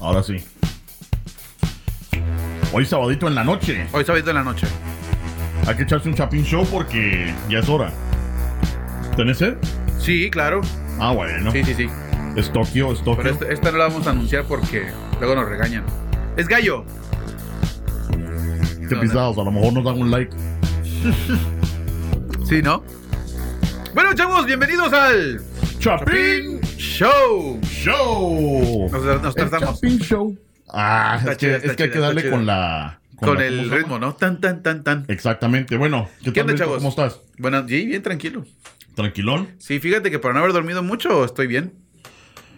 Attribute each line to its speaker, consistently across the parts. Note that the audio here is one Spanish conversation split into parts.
Speaker 1: Ahora sí. Hoy sabadito en la noche.
Speaker 2: Hoy sabadito en la noche.
Speaker 1: Hay que echarse un chapín show porque ya es hora. ¿Tenés sed?
Speaker 2: Sí, claro.
Speaker 1: Ah, bueno.
Speaker 2: Sí, sí, sí.
Speaker 1: Es Tokio, es Tokio.
Speaker 2: Pero esta, esta no la vamos a anunciar porque luego nos regañan. Es gallo.
Speaker 1: Qué pisados, a lo mejor nos dan un like.
Speaker 2: Sí, ¿no? Bueno, chavos, bienvenidos al
Speaker 1: Chapín
Speaker 2: Show.
Speaker 1: Show.
Speaker 2: Nos, nos
Speaker 1: El
Speaker 2: tardamos.
Speaker 1: Chapín Show. Ah,
Speaker 2: Está
Speaker 1: es que, es
Speaker 2: está
Speaker 1: que hay que darle
Speaker 2: chida.
Speaker 1: con la...
Speaker 2: Con
Speaker 1: la-
Speaker 2: el
Speaker 1: ¿cómo se
Speaker 2: ritmo? ¿no? Tan, tan, tan, tan.
Speaker 1: Exactamente. Bueno, ¿qué
Speaker 2: ¿Qué
Speaker 1: tal,
Speaker 2: onda,
Speaker 1: Beto?
Speaker 2: chavos?
Speaker 1: ¿Cómo estás?
Speaker 2: Bueno, sí, bien tranquilo.
Speaker 1: ¿Tranquilón?
Speaker 2: Sí, fíjate que por no haber dormido mucho estoy bien.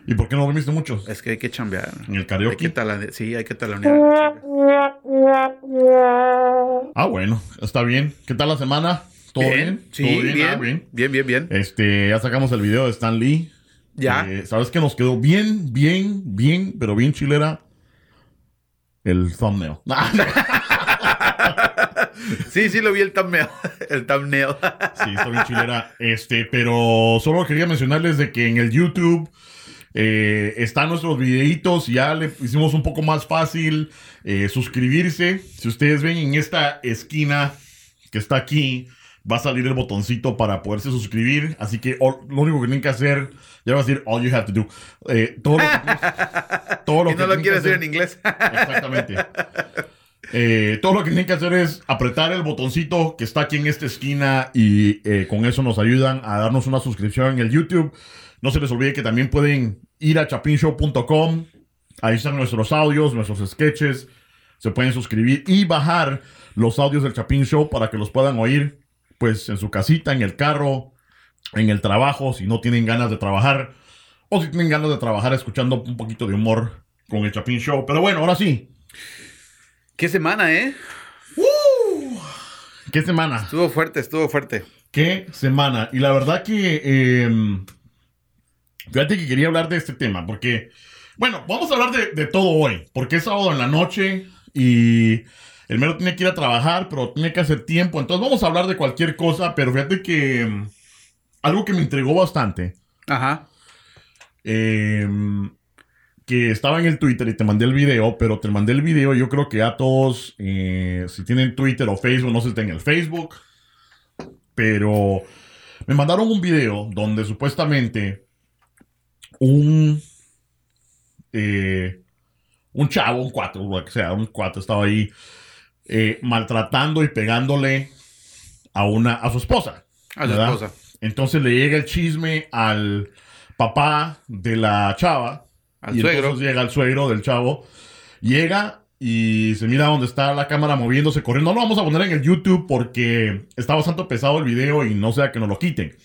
Speaker 1: ¿Y por qué no dormiste mucho?
Speaker 2: Es que hay que chambear.
Speaker 1: ¿En el
Speaker 2: Hay
Speaker 1: karaoke?
Speaker 2: que talane- sí, hay que talonear.
Speaker 1: Ah, bueno, está bien. ¿Qué tal la semana? ¿Todo bien?
Speaker 2: Sí,
Speaker 1: ¿Todo
Speaker 2: bien,
Speaker 1: Ah,
Speaker 2: bien, bien, bien, bien.
Speaker 1: Este, ya sacamos el video de Stan Lee.
Speaker 2: Ya.
Speaker 1: Eh, ¿Sabes qué nos quedó bien, bien, bien, pero bien chilera? El thumbnail.
Speaker 2: Sí, sí, lo vi el thumbnail. El thumbnail.
Speaker 1: Sí, está bien chilera. Este, pero solo quería mencionarles de que en el YouTube eh, están nuestros videitos. Ya le hicimos un poco más fácil eh, suscribirse. Si ustedes ven en esta esquina que está aquí, va a salir el botoncito para poderse suscribir. Así que all- lo único que tienen que hacer, ya va a decir all you have to do. Eh, todo lo que, todo lo
Speaker 2: y
Speaker 1: que
Speaker 2: no lo
Speaker 1: tienen
Speaker 2: quiere
Speaker 1: que
Speaker 2: hacer en inglés.
Speaker 1: Exactamente. Eh, todo lo que tienen que hacer es apretar el botoncito que está aquí en esta esquina y eh, con eso nos ayudan a darnos una suscripción en el YouTube. No se les olvide que también pueden ir a chapinshow.com. Ahí están nuestros audios, nuestros sketches. Se pueden suscribir y bajar los audios del Chapin Show para que los puedan oír pues en su casita, en el carro, en el trabajo, si no tienen ganas de trabajar o si tienen ganas de trabajar escuchando un poquito de humor con el Chapin Show. Pero bueno, ahora sí.
Speaker 2: Qué semana, ¿eh?
Speaker 1: ¿Qué semana?
Speaker 2: Estuvo fuerte, estuvo fuerte.
Speaker 1: ¿Qué semana? Y la verdad que... eh, fíjate que quería hablar de este tema porque... Bueno, vamos a hablar de, de todo hoy. Porque es sábado en la noche y el mero tiene que ir a trabajar, pero tiene que hacer tiempo. Entonces vamos a hablar de cualquier cosa, pero fíjate que... mm, algo que me entregó bastante.
Speaker 2: Ajá.
Speaker 1: eh, que estaba en el Twitter y te mandé el video, pero te mandé el video. Yo creo que a todos, eh, si tienen Twitter o Facebook, no sé si está en el Facebook, pero me mandaron un video donde supuestamente un eh, un chavo, un cuatro, lo que sea, un cuatro estaba ahí eh, maltratando y pegándole a una a su esposa.
Speaker 2: A su
Speaker 1: ¿verdad?
Speaker 2: esposa.
Speaker 1: Entonces le llega el chisme al papá de la chava.
Speaker 2: Al
Speaker 1: y
Speaker 2: suegro.
Speaker 1: entonces llega el suegro del chavo. Llega y se mira donde está la cámara moviéndose, corriendo. No lo vamos a poner en el YouTube porque está bastante pesado el video y no sea que nos lo quiten.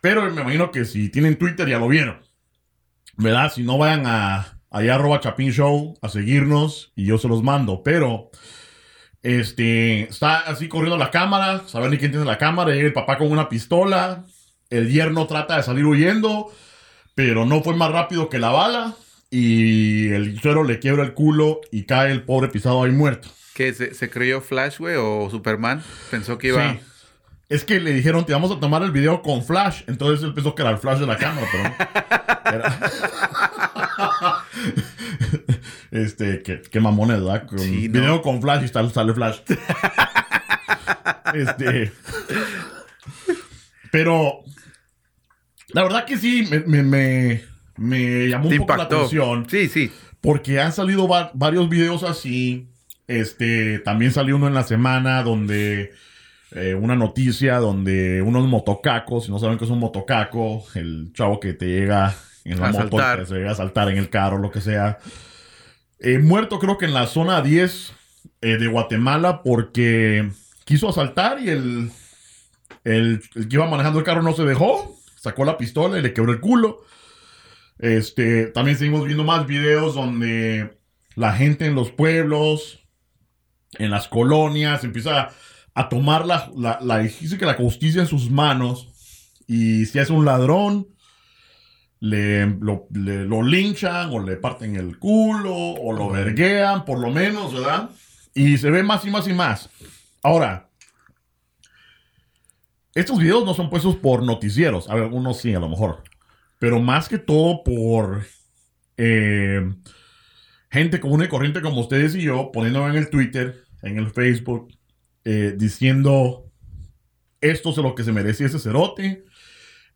Speaker 1: Pero me imagino que si tienen Twitter ya lo vieron. ¿Verdad? Si no vayan a allá arroba Chapin Show a seguirnos y yo se los mando. Pero este está así corriendo la cámara, saben ni quién tiene la cámara, llega el papá con una pistola, el yerno trata de salir huyendo, pero no fue más rápido que la bala y el suero le quiebra el culo y cae el pobre pisado ahí muerto.
Speaker 2: ¿Qué? ¿Se, se creyó Flash, güey? ¿O Superman? Pensó que iba...
Speaker 1: Sí. Es que le dijeron, te vamos a tomar el video con flash. Entonces él pensó que era el flash de la cámara, pero no. Era- este, que, que mamones, ¿verdad? Con
Speaker 2: Sí, no.
Speaker 1: video con flash y sale, sale flash. este. Pero. La verdad que sí, me, me, me, me llamó
Speaker 2: Te
Speaker 1: un poco la atención.
Speaker 2: Sí, sí.
Speaker 1: Porque han salido va- varios videos así. Este, también salió uno en la semana donde eh, una noticia donde unos motocacos, si no saben qué es un motocaco, el chavo que te llega en la
Speaker 2: A
Speaker 1: moto,
Speaker 2: saltar.
Speaker 1: que se llega a saltar en el carro, lo que sea. Eh, muerto creo que en la zona 10 eh, de Guatemala porque quiso asaltar y el, el, el que iba manejando el carro no se dejó, sacó la pistola y le quebró el culo. Este, también seguimos viendo más videos donde la gente en los pueblos, en las colonias, empieza a, a tomar la, la, la justicia en sus manos. Y si es un ladrón, le, lo, le- lo linchan o le parten el culo o lo verguean, por lo menos, ¿verdad? Y se ve más y más y más. Ahora, estos videos no son puestos por noticieros. A ver, algunos sí, a lo mejor. Pero más que todo por eh, gente común y corriente como ustedes y yo, poniéndome en el Twitter, en el Facebook, eh, diciendo, esto es lo que se merecía ese cerote,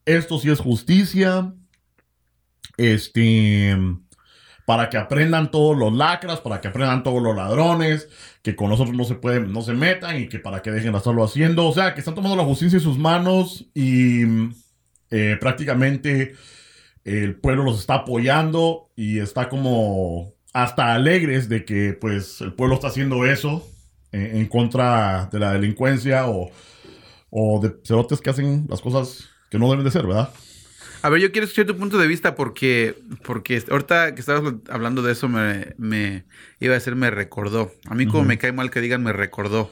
Speaker 1: esto sí es justicia, este, para que aprendan todos los lacras, para que aprendan todos los ladrones, que con nosotros no se pueden, no se metan y que para que dejen de estarlo haciendo, o sea, que están tomando la justicia en sus manos y eh, prácticamente el pueblo los está apoyando y está como hasta alegres de que pues el pueblo está haciendo eso en, contra de la delincuencia o, o de cerotes que hacen las cosas que no deben de ser, ¿verdad?
Speaker 2: A ver, yo quiero escuchar tu punto de vista porque, porque ahorita que estabas hablando de eso me, me iba a decir me recordó. A mí como me cae mal que digan me recordó.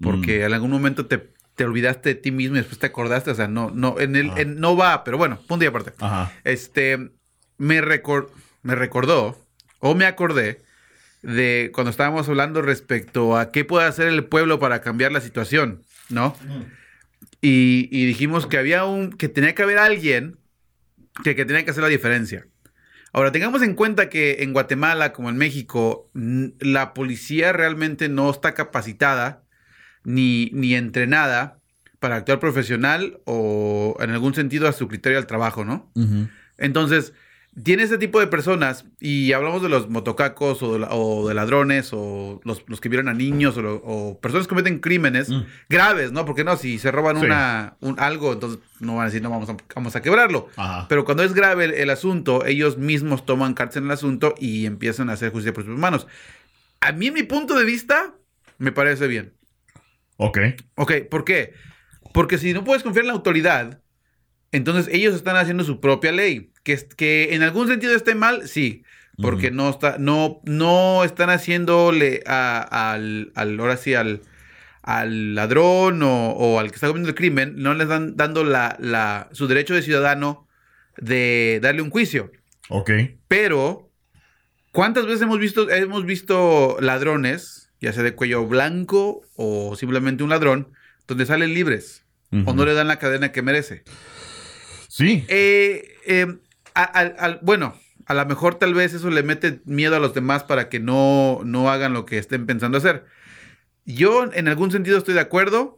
Speaker 2: Porque en algún momento te, te olvidaste de ti mismo y después te acordaste. O sea, no, no, en el, en- no va, pero bueno, punto y aparte.
Speaker 1: Ajá.
Speaker 2: Este, me, recor- me recordó, o me acordé, de cuando estábamos hablando respecto a qué puede hacer el pueblo para cambiar la situación, ¿no? Y, y dijimos que había un, que tenía que haber alguien que, que tenía que hacer la diferencia. Ahora, tengamos en cuenta que en Guatemala, como en México, la policía realmente no está capacitada ni, ni entrenada para actuar profesional o en algún sentido a su criterio al trabajo, ¿no? Entonces, tiene ese tipo de personas, y hablamos de los motocacos o de, o de ladrones o los, los que vieron a niños o, lo- o personas que cometen crímenes
Speaker 1: Mm.
Speaker 2: graves, ¿no? Porque no, si se roban
Speaker 1: Sí.
Speaker 2: una, un- algo, entonces no van a decir, no, vamos a, vamos a quebrarlo.
Speaker 1: Ajá.
Speaker 2: Pero cuando es grave el, el asunto, ellos mismos toman cartas en el asunto y empiezan a hacer justicia por sus manos. A mí, en mi punto de vista, me parece bien.
Speaker 1: Ok.
Speaker 2: Ok, ¿por qué? Porque si no puedes confiar en la autoridad, entonces ellos están haciendo su propia ley. Que, que en algún sentido esté mal, sí. Porque no, está, no, no están haciéndole a- al, al, ahora sí, al, al ladrón o, o al que está cometiendo el crimen, no les dan dando la, la, su derecho de ciudadano de darle un juicio.
Speaker 1: Ok.
Speaker 2: Pero, ¿cuántas veces hemos visto, hemos visto ladrones, ya sea de cuello blanco o simplemente un ladrón, donde salen libres o no le dan la cadena que merece?
Speaker 1: Sí.
Speaker 2: Eh, eh, a- bueno, a lo mejor tal vez eso le mete miedo a los demás para que no, no hagan lo que estén pensando hacer. Yo en algún sentido estoy de acuerdo,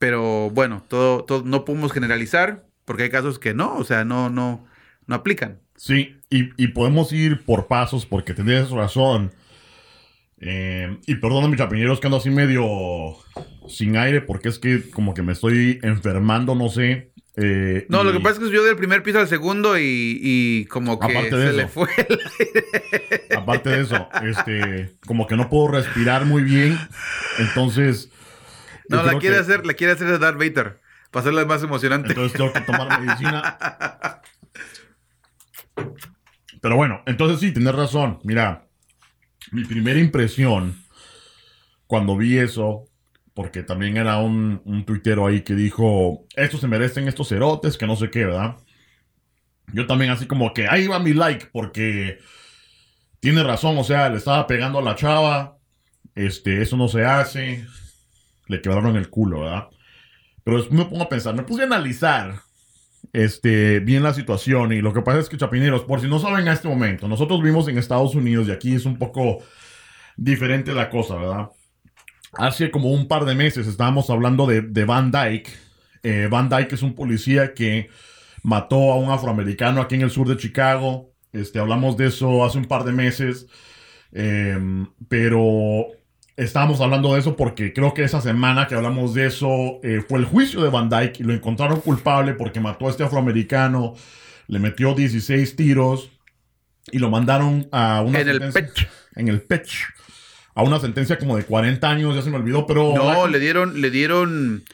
Speaker 2: pero bueno, todo, todo, no podemos generalizar porque hay casos que no, o sea, no, no, no aplican.
Speaker 1: Sí, y, y podemos ir por pasos porque tienes razón. Eh, y perdona mis chapiñeros que ando así medio sin aire porque es que como que me estoy enfermando, no sé. Eh,
Speaker 2: No, lo que pasa es que subió del primer piso al segundo y, y como que
Speaker 1: Aparte de
Speaker 2: se le fue. el-
Speaker 1: Aparte de eso, este, como que no puedo respirar muy bien. Entonces.
Speaker 2: No, la quiere
Speaker 1: que-
Speaker 2: hacer, la quiere hacer de Darth Vader. Para hacerla más emocionante.
Speaker 1: Entonces tengo que tomar medicina. Pero bueno, entonces sí, tienes razón. Mira, mi primera impresión cuando vi eso, porque también era un, un tuitero ahí que dijo, estos se merecen estos cerotes, que no sé qué, ¿verdad? Yo también así como que ahí va mi like, porque tiene razón, o sea, le estaba pegando a la chava, este, eso no se hace, le quebraron el culo, ¿verdad? Pero después me pongo a pensar, me puse a analizar este, bien la situación y lo que pasa es que, chapineros, por si no saben a este momento, nosotros vivimos en Estados Unidos y aquí es un poco diferente la cosa, ¿verdad? Hace como un par de meses estábamos hablando de, de Van Dyke. Eh, Van Dyke es un policía que mató a un afroamericano aquí en el sur de Chicago. Este, hablamos de eso hace un par de meses. Eh, pero estábamos hablando de eso porque creo que esa semana que hablamos de eso eh, fue el juicio de Van Dyke y lo encontraron culpable porque mató a este afroamericano, le metió 16 tiros y lo mandaron a una
Speaker 2: en el pecho.
Speaker 1: en el pech a una sentencia como de 40 años, ya se me olvidó, pero
Speaker 2: No, le dieron, le dieron.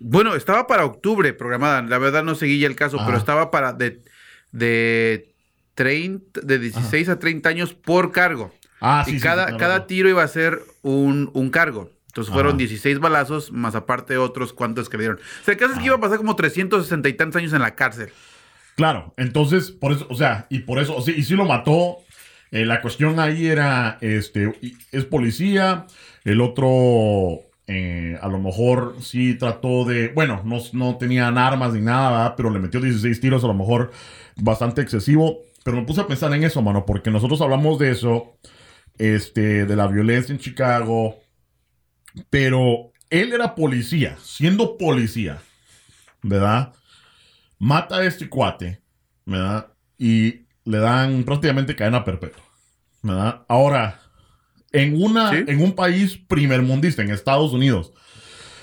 Speaker 2: Bueno, estaba para octubre programada. La verdad no seguí ya el caso,
Speaker 1: Ajá.
Speaker 2: pero estaba para de, de 30, de 16 a 30 años por cargo.
Speaker 1: Ah, sí,
Speaker 2: y
Speaker 1: sí,
Speaker 2: cada,
Speaker 1: sí, claro.
Speaker 2: cada tiro iba a ser un, un cargo. Entonces fueron
Speaker 1: Ajá.
Speaker 2: 16 balazos, más aparte otros cuantos que le dieron. O sea, el caso es que iba a pasar como 360 y tantos años en la cárcel.
Speaker 1: Claro, entonces, por eso, o sea, y por eso, sí, y sí lo mató. Eh, la cuestión ahí era, este, es policía, el otro, eh, a lo mejor sí trató de, bueno, no, no tenían armas ni nada, ¿verdad? pero le metió 16 tiros, a lo mejor bastante excesivo. Pero me puse a pensar en eso, mano, porque nosotros hablamos de eso este, de la violencia en Chicago, pero él era policía, siendo policía, ¿verdad? Mata a este cuate, ¿verdad? Y le dan prácticamente cadena perpetua, ¿verdad? Ahora, en, una,
Speaker 2: Sí.
Speaker 1: en un país primermundista, en Estados Unidos,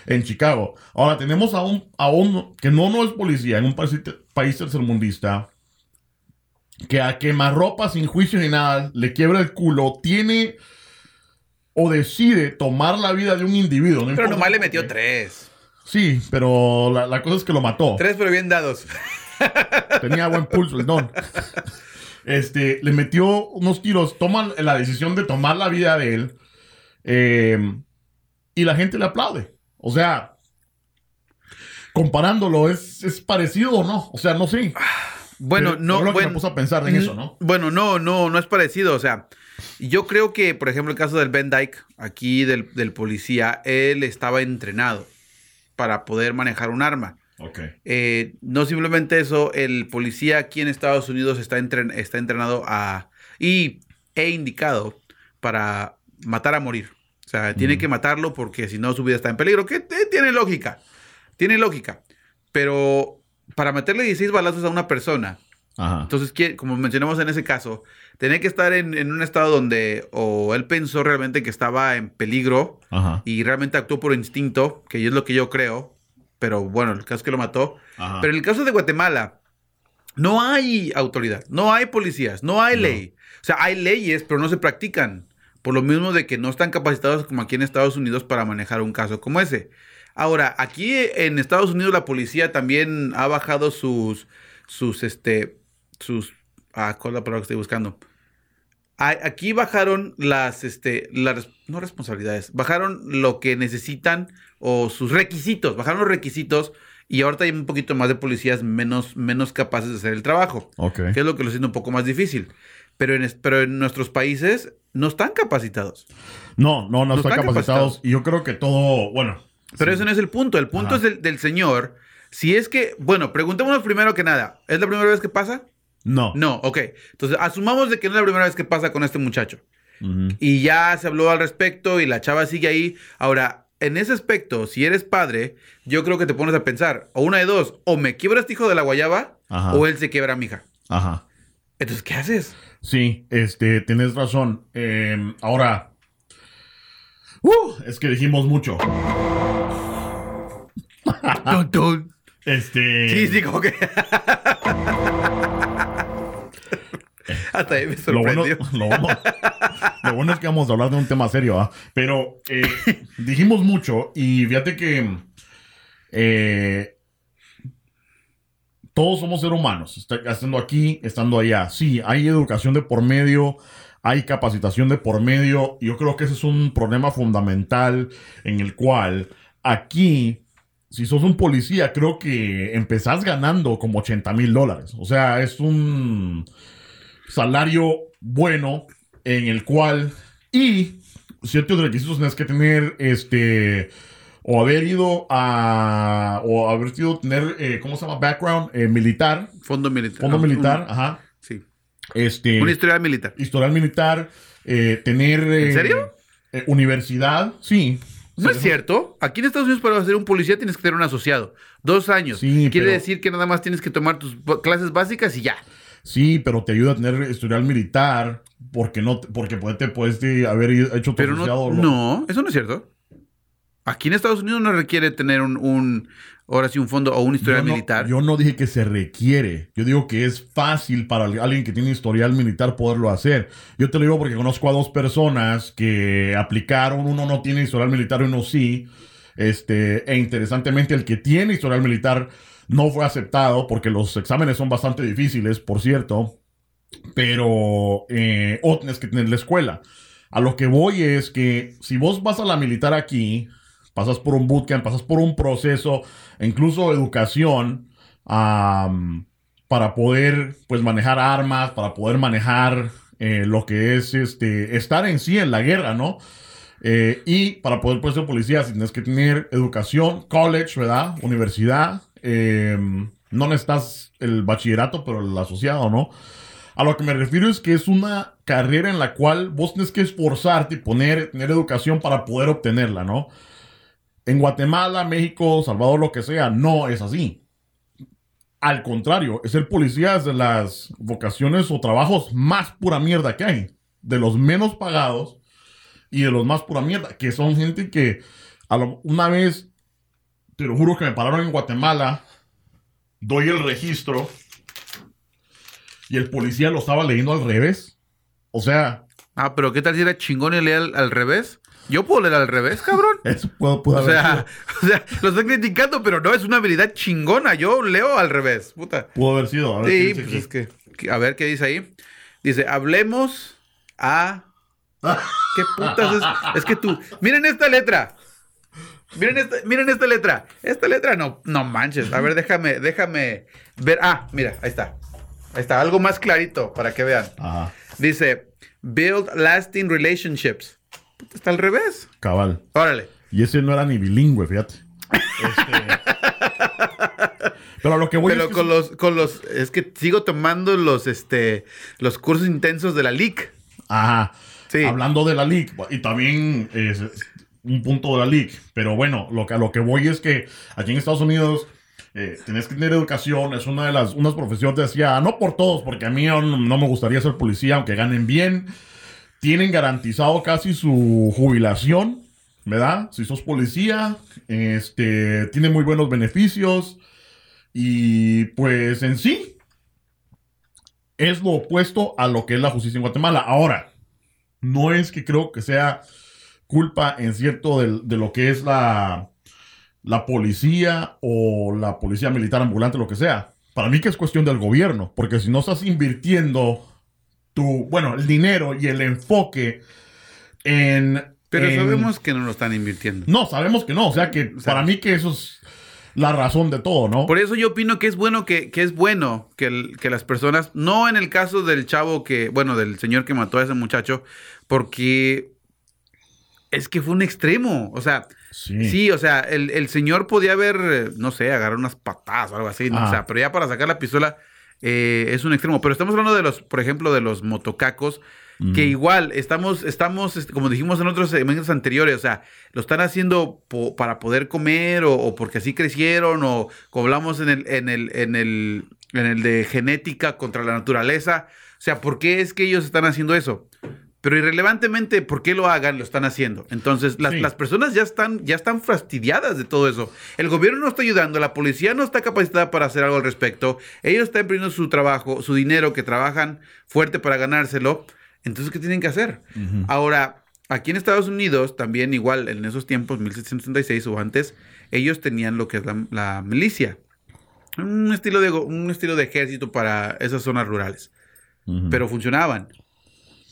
Speaker 1: en Chicago, ahora tenemos a un, a un que no, no es policía, en un país, país tercermundista, que a quemarropa sin juicio ni nada le quiebra el culo, tiene o decide tomar la vida de un individuo. no
Speaker 2: Pero nomás le metió tres.
Speaker 1: Sí, pero la, la cosa es que lo mató.
Speaker 2: Tres, pero bien dados.
Speaker 1: Tenía buen pulso el don. Este, le metió unos tiros, toma la decisión de tomar la vida de él. eh, y la gente le aplaude. O sea, comparándolo, ¿es, es parecido o no? O sea, no sé.
Speaker 2: Bueno,
Speaker 1: Pero
Speaker 2: no,
Speaker 1: lo que
Speaker 2: bueno,
Speaker 1: me puso a pensar en eso, ¿no?
Speaker 2: Bueno, no, no, no es parecido. O sea, yo creo que, por ejemplo, el caso del Ben Dyke, aquí del, del policía, él estaba entrenado para poder manejar un arma.
Speaker 1: Ok.
Speaker 2: Eh, no simplemente eso, el policía aquí en Estados Unidos está, entren- está entrenado a y e indicado para matar a morir. O sea, tiene que matarlo porque si no su vida está en peligro. Que eh, tiene lógica. Tiene lógica. Pero para meterle 16 balazos a una persona,
Speaker 1: Ajá.
Speaker 2: entonces, ¿quién- como mencionamos en ese caso, tenía que estar en, en un estado donde o él pensó realmente que estaba en peligro
Speaker 1: Ajá.
Speaker 2: y realmente actuó por instinto, que es lo que yo creo, pero bueno, el caso es que lo mató.
Speaker 1: Ajá.
Speaker 2: Pero en el caso de Guatemala, no hay autoridad, no hay policías, no hay
Speaker 1: No.
Speaker 2: ley. O sea, hay leyes, pero no se practican. Por lo mismo de que no están capacitados como aquí en Estados Unidos para manejar un caso como ese. Ahora, aquí en Estados Unidos la policía también ha bajado sus, sus, este, sus, ah, ¿cuál es la palabra que estoy buscando? Aquí bajaron las, este, las, no responsabilidades, bajaron lo que necesitan o sus requisitos, bajaron los requisitos y ahorita hay un poquito más de policías menos, menos capaces de hacer el trabajo,
Speaker 1: Ok.
Speaker 2: que es lo que lo hace un poco más difícil. Pero en, pero en nuestros países no están capacitados.
Speaker 1: No, no, no,
Speaker 2: No
Speaker 1: están
Speaker 2: están
Speaker 1: capacitados.
Speaker 2: capacitados.
Speaker 1: Y yo creo que todo, bueno.
Speaker 2: Pero
Speaker 1: sí.
Speaker 2: ese no es el punto. El punto
Speaker 1: Ajá.
Speaker 2: es del, del señor. Si es que, bueno, preguntémonos primero que nada, ¿es la primera vez que pasa?
Speaker 1: No.
Speaker 2: No, ok. Entonces, asumamos de que no es la primera vez que pasa con este muchacho. Y ya se habló al respecto y la chava sigue ahí. Ahora, en ese aspecto, si eres padre, yo creo que te pones a pensar, o una de dos, o me quiebra este hijo de la guayaba,
Speaker 1: Ajá.
Speaker 2: o él se quiebra a mi hija.
Speaker 1: Ajá.
Speaker 2: Entonces, ¿qué haces?
Speaker 1: Sí, este, tienes razón. Eh, ahora. Uh, es que dijimos mucho. Este.
Speaker 2: Sí, sí, como que. Hasta ahí me
Speaker 1: Lo bueno, lo, bueno, lo bueno es que vamos a hablar de un tema serio, ¿ah? Pero eh, dijimos mucho y fíjate que eh, todos somos seres humanos, está- estando aquí, estando allá. Sí, hay educación de por medio, hay capacitación de por medio. Yo creo que ese es un problema fundamental en el cual aquí, si sos un policía, creo que empezás ganando como 80 mil dólares. O sea, es un salario bueno en el cual y ciertos requisitos tienes que tener este o haber ido a o haber sido tener eh, cómo se llama background eh, militar
Speaker 2: Fondo militar.
Speaker 1: fondo
Speaker 2: Ah,
Speaker 1: militar
Speaker 2: un-
Speaker 1: ajá
Speaker 2: sí.
Speaker 1: este
Speaker 2: Una historia militar.
Speaker 1: historial militar eh, tener eh,
Speaker 2: ¿En serio?
Speaker 1: eh, universidad sí
Speaker 2: No es cierto. Aquí en Estados Unidos para ser un policía tienes que tener un asociado. Dos años.
Speaker 1: Sí,
Speaker 2: Quiere
Speaker 1: pero-
Speaker 2: decir que nada más tienes que tomar tus clases básicas y ya.
Speaker 1: Sí pero te ayuda a tener historial militar porque no porque puede- te puedes eh, haber hecho tu
Speaker 2: Pero no, no, eso no es cierto. Aquí en Estados Unidos no requiere tener un, un ahora sí, un fondo o un historial
Speaker 1: yo no,
Speaker 2: militar.
Speaker 1: Yo no dije que se requiere. Yo digo que es fácil para alguien que tiene historial militar poderlo hacer. Yo te lo digo porque conozco a dos personas que aplicaron. Uno no tiene historial militar y uno sí. Este, e interesantemente, el que tiene historial militar no fue aceptado porque los exámenes son bastante difíciles, por cierto. Pero, eh, o tienes que tener la escuela. A lo que voy es que si vos vas a la militar aquí, pasas por un bootcamp, pasas por un proceso, incluso educación, para poder pues manejar armas, para poder manejar eh, lo que es este estar en sí en la guerra, ¿no? Eh, y para poder pues, ser policía tienes que tener educación, college, ¿verdad? Universidad. Eh, no necesitas el bachillerato, pero el asociado, ¿no? A lo que me refiero es que es una carrera en la cual vos tenés que esforzarte y poner, tener educación para poder obtenerla, ¿no? En Guatemala, México, Salvador, lo que sea, no es así. Al contrario, es el policía de las vocaciones o trabajos más pura mierda que hay. De los menos pagados y de los más pura mierda. Que son gente que a lo- una vez, te lo juro que me pararon en Guatemala, doy el registro y el policía lo estaba leyendo al revés. O sea,
Speaker 2: Ah, pero ¿qué tal si era chingón y leía al, al revés? Yo puedo leer al revés, cabrón.
Speaker 1: eso puede, puede
Speaker 2: O sea,
Speaker 1: sido-
Speaker 2: o sea, lo estoy criticando, pero no, es una habilidad chingona. Yo leo al revés, puta.
Speaker 1: pudo haber sido. A ver,
Speaker 2: Sí,
Speaker 1: ¿qué dice
Speaker 2: pues es que, que- a ver qué dice ahí. Dice, hablemos a... ¿Qué putas es? Es que tú... Miren esta letra. Miren esta, miren esta letra. Esta letra no, no manches. A ver, déjame, déjame ver. Ah, mira, ahí está. Ahí está, algo más clarito para que vean.
Speaker 1: Ajá,
Speaker 2: Dice, build lasting relationships. Está al revés.
Speaker 1: cabal.
Speaker 2: Órale.
Speaker 1: Y ese no era ni bilingüe, fíjate. Este- Pero lo que voy
Speaker 2: Pero
Speaker 1: es que
Speaker 2: con los, con los, es que sigo tomando los, este, los cursos intensos de la LIC.
Speaker 1: Ajá.
Speaker 2: Sí.
Speaker 1: Hablando de la league, y también es un punto de la league, pero bueno, lo que, a lo que voy es que aquí en Estados Unidos eh, tenés que tener educación, es una de las unas profesiones, decía, no por todos, porque a mí no, no me gustaría ser policía, aunque ganen bien, tienen garantizado casi su jubilación, ¿verdad? Si sos policía, este, tiene muy buenos beneficios y pues en sí es lo opuesto a lo que es la justicia en Guatemala. Ahora, no es que creo que sea culpa en cierto de, lo que es la, la policía o la policía militar ambulante, lo que sea. Para mí que es cuestión del gobierno, porque si no estás invirtiendo tu, bueno, el dinero y el enfoque en...
Speaker 2: Pero
Speaker 1: en-
Speaker 2: sabemos que no lo están invirtiendo.
Speaker 1: No, sabemos que no, o sea que para mí que eso es la razón de todo, ¿no?
Speaker 2: Por eso yo opino que es bueno que, que es bueno que, el- que las personas, no en el caso del chavo que, bueno, del señor que mató a ese muchacho, porque es que fue un extremo. O sea,
Speaker 1: Sí.
Speaker 2: sí, o sea, el, el señor podía haber, no sé, agarrar unas patadas o algo así, o sea, pero ya para sacar la pistola eh, es un extremo. Pero estamos hablando de los, por ejemplo, de los motocacos. Que
Speaker 1: Mm.
Speaker 2: igual estamos, estamos, este, como dijimos en otros segmentos anteriores, o sea, lo están haciendo po- para poder comer o, o porque así crecieron o como hablamos en el, en el, en el, en el de genética contra la naturaleza. O sea, ¿por qué es que ellos están haciendo eso? Pero irrelevantemente por qué lo hagan, lo están haciendo. Entonces, las,
Speaker 1: Sí.
Speaker 2: las personas ya están, ya están fastidiadas de todo eso. El gobierno no está ayudando, la policía no está capacitada para hacer algo al respecto. Ellos están perdiendo su trabajo, su dinero, que trabajan fuerte para ganárselo. Entonces, ¿qué tienen que hacer? Ahora, aquí en Estados Unidos, también igual en esos tiempos, 1766 o antes, ellos tenían lo que es la, la milicia. Un estilo, de, un estilo de ejército para esas zonas rurales. Pero funcionaban.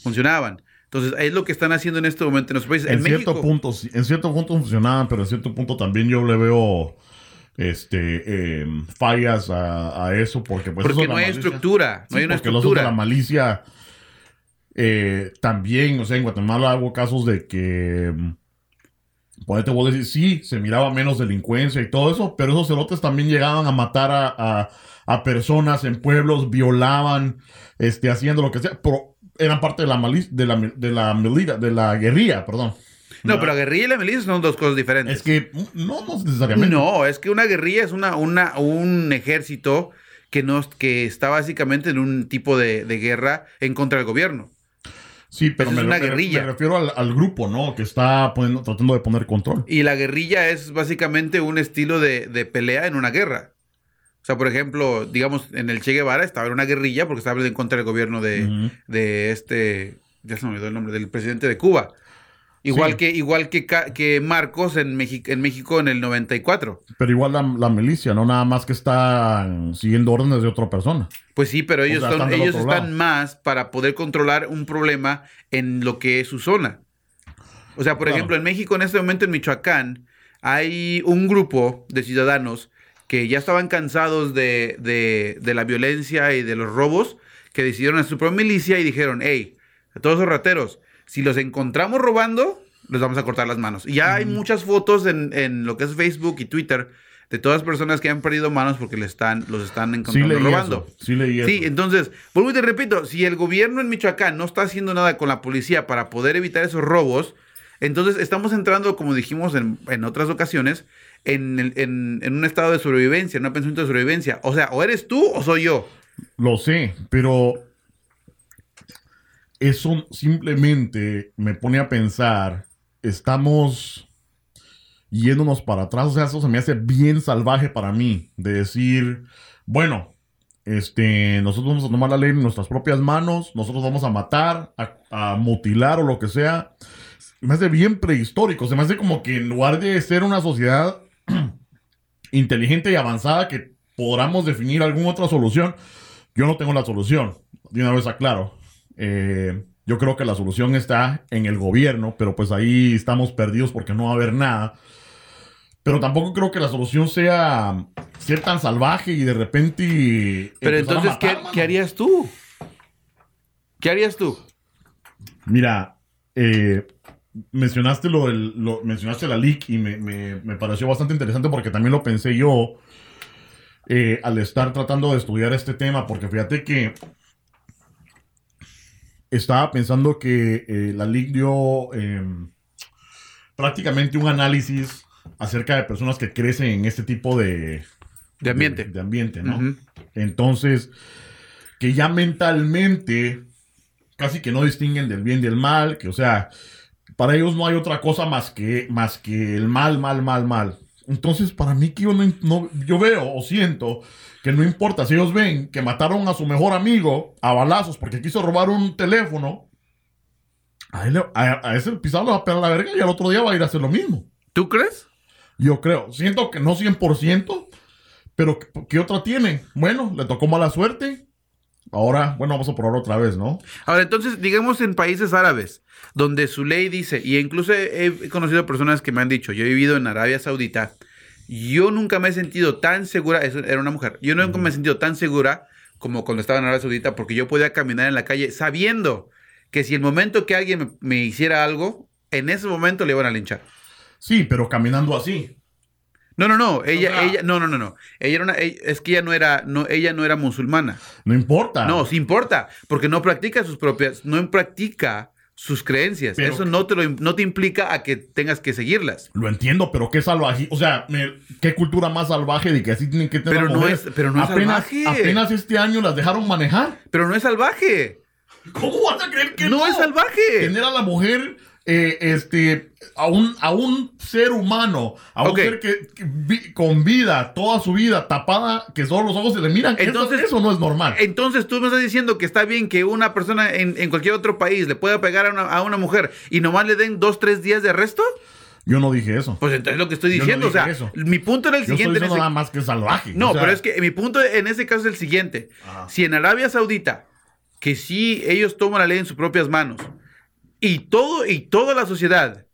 Speaker 2: Funcionaban. Entonces, es lo que están haciendo en este momento en nuestros países.
Speaker 1: en
Speaker 2: En,
Speaker 1: cierto punto, sí, en cierto punto funcionaban, pero en cierto punto también yo le veo este eh, fallas a, a eso porque pues
Speaker 2: porque no hay
Speaker 1: malicia.
Speaker 2: estructura. No
Speaker 1: Sí,
Speaker 2: hay una
Speaker 1: porque los otros de la
Speaker 2: estructura.
Speaker 1: malicia eh, también, o sea, en Guatemala hubo casos de que mm, ponete vos decir, sí, se miraba menos delincuencia y todo eso, pero esos cerotes también llegaban a matar a, a- a personas en pueblos, violaban, este, haciendo lo que sea, pero eran parte de la malicia, de la, de la milita- de la guerrilla, perdón.
Speaker 2: No, pero la guerrilla y la milicia son dos cosas diferentes.
Speaker 1: Es que mm, no, no necesariamente.
Speaker 2: No, es que una guerrilla es una, una, un ejército que, no, que está básicamente en un tipo de, de guerra en contra del gobierno.
Speaker 1: Sí, pero me,
Speaker 2: es una guerrilla.
Speaker 1: me refiero al, al grupo, ¿no? Que está poniendo- tratando de poner control.
Speaker 2: Y la guerrilla es básicamente un estilo de, de pelea en una guerra. O sea, por ejemplo, digamos, en el Che Guevara estaba en una guerrilla porque estaba en contra del gobierno de, de este, ya se me olvidó el nombre, del presidente de Cuba. Igual
Speaker 1: Sí.
Speaker 2: que, igual que, que Marcos en, Mexi- en México en el 94.
Speaker 1: Pero igual la, la milicia, no nada más que están siguiendo órdenes de otra persona.
Speaker 2: Pues sí, pero ellos,
Speaker 1: sea,
Speaker 2: son-
Speaker 1: están
Speaker 2: ellos están
Speaker 1: lado.
Speaker 2: más para poder controlar un problema en lo que es su zona. O sea, por
Speaker 1: Claro.
Speaker 2: ejemplo, en México, en este momento en Michoacán, hay un grupo de ciudadanos que ya estaban cansados de, de- de la violencia y de los robos, que decidieron a su propia milicia y dijeron, hey, a todos esos rateros, si los encontramos robando, les vamos a cortar las manos. Y ya hay muchas fotos en, en lo que es Facebook y Twitter de todas las personas que han perdido manos porque le están, los están encontrando robando.
Speaker 1: eso. Sí leí eso.
Speaker 2: Sí, entonces, vuelvo y te repito, si el gobierno en Michoacán no está haciendo nada con la policía para poder evitar esos robos, entonces estamos entrando, como dijimos en, en otras ocasiones, en, en- en un estado de sobrevivencia, en un pensamiento de sobrevivencia. O sea, o eres tú o soy yo.
Speaker 1: Lo sé, pero eso simplemente me pone a pensar, estamos yéndonos para atrás, o sea, eso se me hace bien salvaje para mí, de decir, bueno, este, nosotros vamos a tomar la ley en nuestras propias manos, nosotros vamos a matar, a mutilar o lo que sea. Me hace bien prehistórico, se me hace como que en lugar de ser una sociedad inteligente y avanzada que podamos definir alguna otra solución, yo no tengo la solución. De una vez aclaro. Eh, yo creo que la solución está en el gobierno, pero pues ahí estamos perdidos porque no va a haber nada. Pero tampoco creo que la solución sea ser tan salvaje y de repente.
Speaker 2: Pero entonces, ¿qué,
Speaker 1: matar,
Speaker 2: qué harías tú? ¿Qué harías tú?
Speaker 1: Mira, eh, mencionaste lo, del- lo- mencionaste la leak y me, me- me pareció bastante interesante porque también lo pensé yo eh, al estar tratando de estudiar este tema, porque fíjate que estaba pensando que eh, la leak dio eh, prácticamente un análisis acerca de personas que crecen en este tipo de,
Speaker 2: De ambiente.
Speaker 1: de, de ambiente, ¿no? Entonces, que ya mentalmente casi que no distinguen del bien y del mal, que o sea, para ellos no hay otra cosa más que, más que el mal, mal, mal, mal. Entonces, para mí que yo, no, no- yo veo o siento que no importa si ellos ven que mataron a su mejor amigo a balazos porque quiso robar un teléfono, a, él a, a ese pisado le va a pegar la verga y al otro día va a ir a hacer lo mismo.
Speaker 2: ¿Tú crees?
Speaker 1: Yo creo. Siento que no 100%, pero ¿qué, qué otra tiene? Bueno, le tocó mala suerte. Ahora, bueno, vamos a probar otra vez, ¿no?
Speaker 2: Ahora, entonces, digamos en países árabes, donde su ley dice, y incluso he conocido personas que me han dicho, yo he vivido en Arabia Saudita, yo nunca me he sentido tan segura, eso era una mujer, yo nunca me he sentido tan segura como cuando estaba en Arabia Saudita, porque yo podía caminar en la calle sabiendo que si el momento que alguien me, me hiciera algo, en ese momento le iban a linchar.
Speaker 1: Sí, pero caminando así.
Speaker 2: No, no, no, ella,
Speaker 1: sea-
Speaker 2: ella, no, no, no, no, ella era una, ella- es que ella no era, no, ella no era musulmana.
Speaker 1: No importa.
Speaker 2: No, sí importa, porque no practica sus propias, no practica sus creencias.
Speaker 1: Pero-
Speaker 2: Eso no te, lo, no te implica a que tengas que seguirlas.
Speaker 1: Lo entiendo, pero qué salvaje. O sea, me- qué cultura más salvaje de que así tienen que tener
Speaker 2: Pero no
Speaker 1: mujeres?
Speaker 2: es- pero no es salvaje.
Speaker 1: Apenas este año las dejaron manejar.
Speaker 2: Pero no es salvaje.
Speaker 1: ¿Cómo vas a creer que
Speaker 2: No,
Speaker 1: no?
Speaker 2: es salvaje.
Speaker 1: Tener a la mujer, eh, este, a un, a un ser humano, a un ser que, que vi- con vida, toda su vida, tapada, que solo los ojos se le miran.
Speaker 2: Entonces-
Speaker 1: eso, eso no es normal.
Speaker 2: Entonces tú me estás diciendo que está bien que una persona en, en cualquier otro país le pueda pegar a una, a una mujer y nomás le den dos, tres días de arresto.
Speaker 1: Yo no dije eso.
Speaker 2: Pues entonces es lo que estoy
Speaker 1: no
Speaker 2: diciendo. o sea,
Speaker 1: eso.
Speaker 2: mi punto era el
Speaker 1: Yo
Speaker 2: siguiente. en
Speaker 1: diciendo
Speaker 2: ese-
Speaker 1: nada más que salvaje.
Speaker 2: No,
Speaker 1: O sea,
Speaker 2: pero es que mi punto en ese caso es el siguiente.
Speaker 1: Ajá.
Speaker 2: Si en Arabia Saudita, que sí ellos toman la ley en sus propias manos, y todo, y toda la sociedad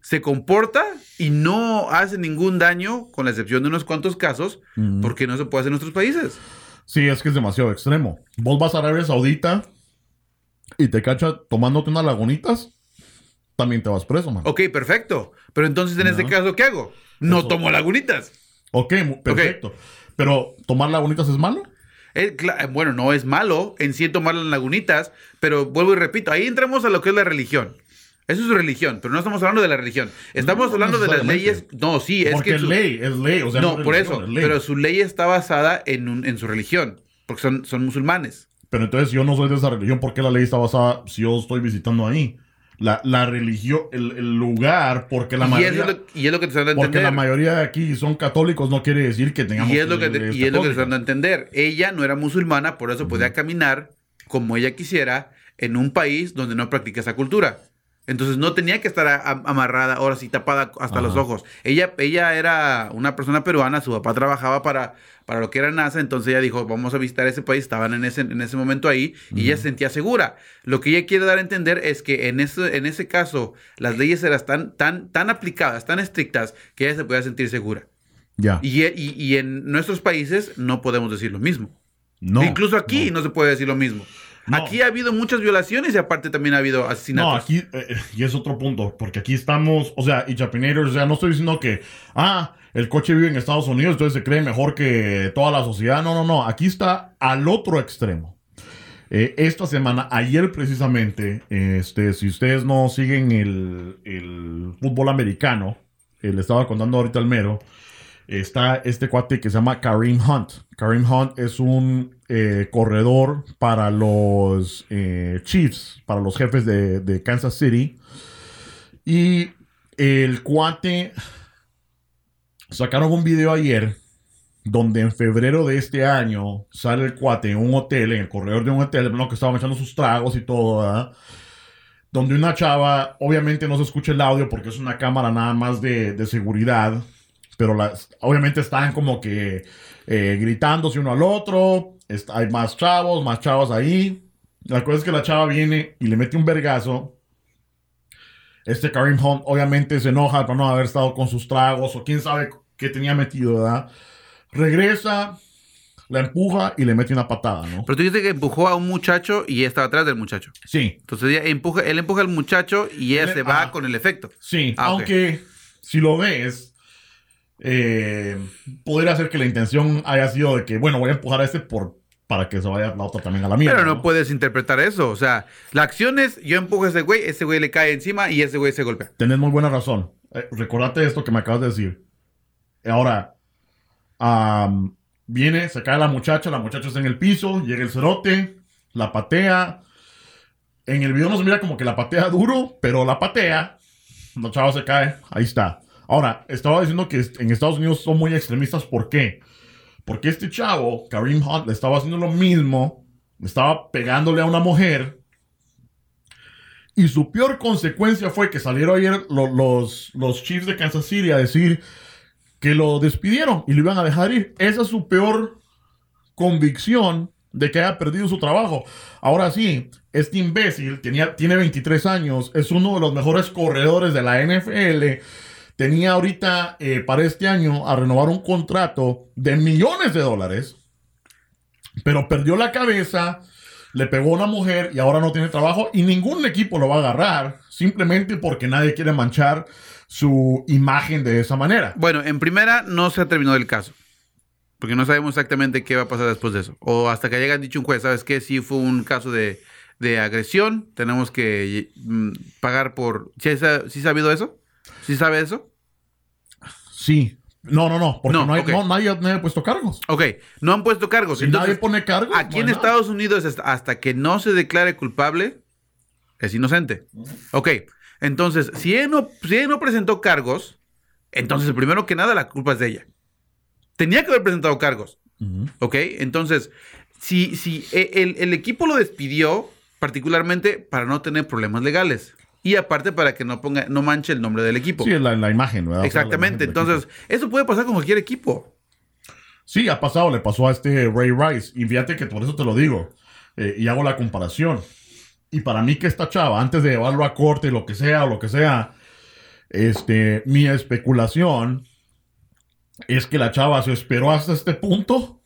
Speaker 2: se comporta y no hace ningún daño, con la excepción de unos cuantos casos,
Speaker 1: Ujú.
Speaker 2: ¿por qué no se puede hacer en nuestros países?
Speaker 1: Sí, es que es demasiado extremo. Vos vas a Arabia Saudita y te cacha tomándote unas lagunitas, también te vas preso, man.
Speaker 2: Ok, perfecto. Pero entonces en
Speaker 1: No.
Speaker 2: este caso, ¿qué hago? No
Speaker 1: Eso.
Speaker 2: tomo lagunitas.
Speaker 1: Ok, perfecto. Pero, ¿tomar lagunitas es malo?
Speaker 2: Eh, cla- bueno, no es malo en sí tomar las lagunitas, pero vuelvo y repito, ahí entramos a lo que es la religión. Eso es religión, pero no estamos hablando de la religión. Estamos
Speaker 1: No,
Speaker 2: hablando de las leyes. No, sí, es
Speaker 1: Porque
Speaker 2: que.
Speaker 1: es
Speaker 2: su-
Speaker 1: ley, es ley. O sea,
Speaker 2: no,
Speaker 1: es
Speaker 2: por eso.
Speaker 1: es.
Speaker 2: Pero su ley está basada en, un- en su religión, porque son, son musulmanes.
Speaker 1: Pero entonces, si yo no soy de esa religión, ¿por qué la ley está basada si yo estoy visitando ahí? La, la religión, el, el lugar, porque la
Speaker 2: y,
Speaker 1: mayoría...
Speaker 2: eso es lo, y es lo que te están dando a
Speaker 1: Porque la mayoría de aquí son católicos, no quiere decir que tengamos
Speaker 2: Y es lo que, te, y es lo que te están dando a entender. Ella no era musulmana, por eso podía caminar como ella quisiera en un país donde no practica esa cultura. Entonces no tenía que estar a- a- amarrada, ahora sí tapada hasta
Speaker 1: Ajá.
Speaker 2: los ojos. Ella, ella era una persona peruana, su papá trabajaba para, para lo que era NASA, entonces ella dijo, vamos a visitar ese país, estaban en ese, en ese momento ahí y ella se sentía segura. Lo que ella quiere dar a entender es que en ese, en ese caso las leyes eran tan, tan, tan aplicadas, tan estrictas, que ella se podía sentir segura.
Speaker 1: Ya.
Speaker 2: Y, y- y en nuestros países no podemos decir lo mismo.
Speaker 1: no.
Speaker 2: Incluso aquí
Speaker 1: no.
Speaker 2: no. se puede decir lo mismo.
Speaker 1: No.
Speaker 2: Aquí ha habido muchas violaciones y aparte también ha habido asesinatos.
Speaker 1: No, aquí, eh, eh, y es otro punto, porque aquí estamos, o sea, y Chapinators, o sea, no estoy diciendo que, ah, el coche vive en Estados Unidos, entonces se cree mejor que toda la sociedad. No, no, no, aquí está al otro extremo. Eh, esta semana, ayer precisamente, este, si ustedes no siguen el, el fútbol americano, eh, le estaba contando ahorita al mero, está este cuate que se llama Kareem Hunt. Kareem Hunt es un eh, corredor para los eh, Chiefs, para los jefes de, de Kansas City. Y el cuate sacaron un video ayer donde en febrero de este año sale el cuate en un hotel, en el corredor de un hotel, que estaba echando sus tragos y todo, ¿verdad? Donde una chava, obviamente no se escucha el audio porque es una cámara nada más de, de seguridad, pero las, obviamente están como que eh, gritándose uno al otro, está- hay más chavos, más chavos ahí. La cosa es que la chava viene y le mete un vergazo. Este Karim Hunt obviamente se enoja por no haber estado con sus tragos o quién sabe qué tenía metido, ¿verdad? Regresa, la empuja y le mete una patada, ¿no?
Speaker 2: Pero tú dices que empujó a un muchacho y estaba atrás del muchacho.
Speaker 1: Sí,
Speaker 2: Entonces ella empuja, él empuja al muchacho y ella
Speaker 1: Él-
Speaker 2: se va
Speaker 1: ah.
Speaker 2: con el efecto.
Speaker 1: sí.
Speaker 2: Ah,
Speaker 1: aunque si lo ves, eh, podría ser que la intención haya sido de que, bueno, voy a empujar a este por, para que se vaya la otra también a la mierda.
Speaker 2: Pero no puedes interpretar eso. O sea, la acción es, yo empujo a ese güey, ese güey le cae encima y ese güey se golpea.
Speaker 1: Tenés muy buena razón. Eh, recordate esto que me acabas de decir. Ahora, am, viene, se cae la muchacha, la muchacha está en el piso, llega el cerote, la patea. En el video no se mira como que la patea duro, pero la patea. La chava se cae, ahí está. Ahora, estaba diciendo que en Estados Unidos son muy extremistas. ¿Por qué? Porque este chavo, Kareem Hunt, le estaba haciendo lo mismo, estaba pegándole a una mujer. Y su peor consecuencia fue que salieron ayer lo- los, los Chiefs de Kansas City a decir que lo despidieron y lo iban a dejar ir. Esa es su peor convicción de que haya perdido su trabajo. Ahora sí, este imbécil tenía, tiene 23 años, es uno de los mejores corredores de la NFL. Tenía ahorita eh, para este año a renovar un contrato de millones de dólares, pero perdió la cabeza, le pegó a una mujer y ahora no tiene trabajo y ningún equipo lo va a agarrar simplemente porque nadie quiere manchar su imagen de esa manera.
Speaker 2: Bueno, en primera no se ha terminado el caso. Porque no sabemos exactamente qué va a pasar después de eso. O hasta que haya dicho un juez, ¿sabes qué? Si fue un caso de, de agresión, tenemos que mm, pagar por... ¿Sí, ha- sí sabido eso? ¿Sí sabe eso?
Speaker 1: Sí. No, no, no, porque
Speaker 2: No,
Speaker 1: no, hay,
Speaker 2: ok.
Speaker 1: no, nadie, nadie ha puesto cargos.
Speaker 2: Ok, no han puesto cargos.
Speaker 1: Si
Speaker 2: Entonces,
Speaker 1: nadie pone cargos.
Speaker 2: aquí
Speaker 1: no
Speaker 2: en
Speaker 1: nada.
Speaker 2: Estados Unidos, hasta- que no se declare culpable, es inocente. Ok, entonces, si él no, si él no presentó cargos, entonces, primero que nada, la culpa es de ella. Tenía que haber presentado cargos.
Speaker 1: Ujú.
Speaker 2: ¿Ok? Entonces, si, si e- el, el equipo lo despidió particularmente para no tener problemas legales. Y aparte para que no ponga, no manche el nombre del equipo.
Speaker 1: Sí, la, la imagen, ¿verdad? O sea,
Speaker 2: Exactamente.
Speaker 1: imagen del
Speaker 2: Entonces, eso puede pasar con cualquier equipo.
Speaker 1: Sí, ha pasado, le pasó a este Ray Rice. Y fíjate que por eso te lo digo. eh, y hago la comparación. Y para mí que esta chava, antes de llevarlo a corte, lo que sea, o lo que sea, este, mi especulación es que la chava se esperó hasta este punto.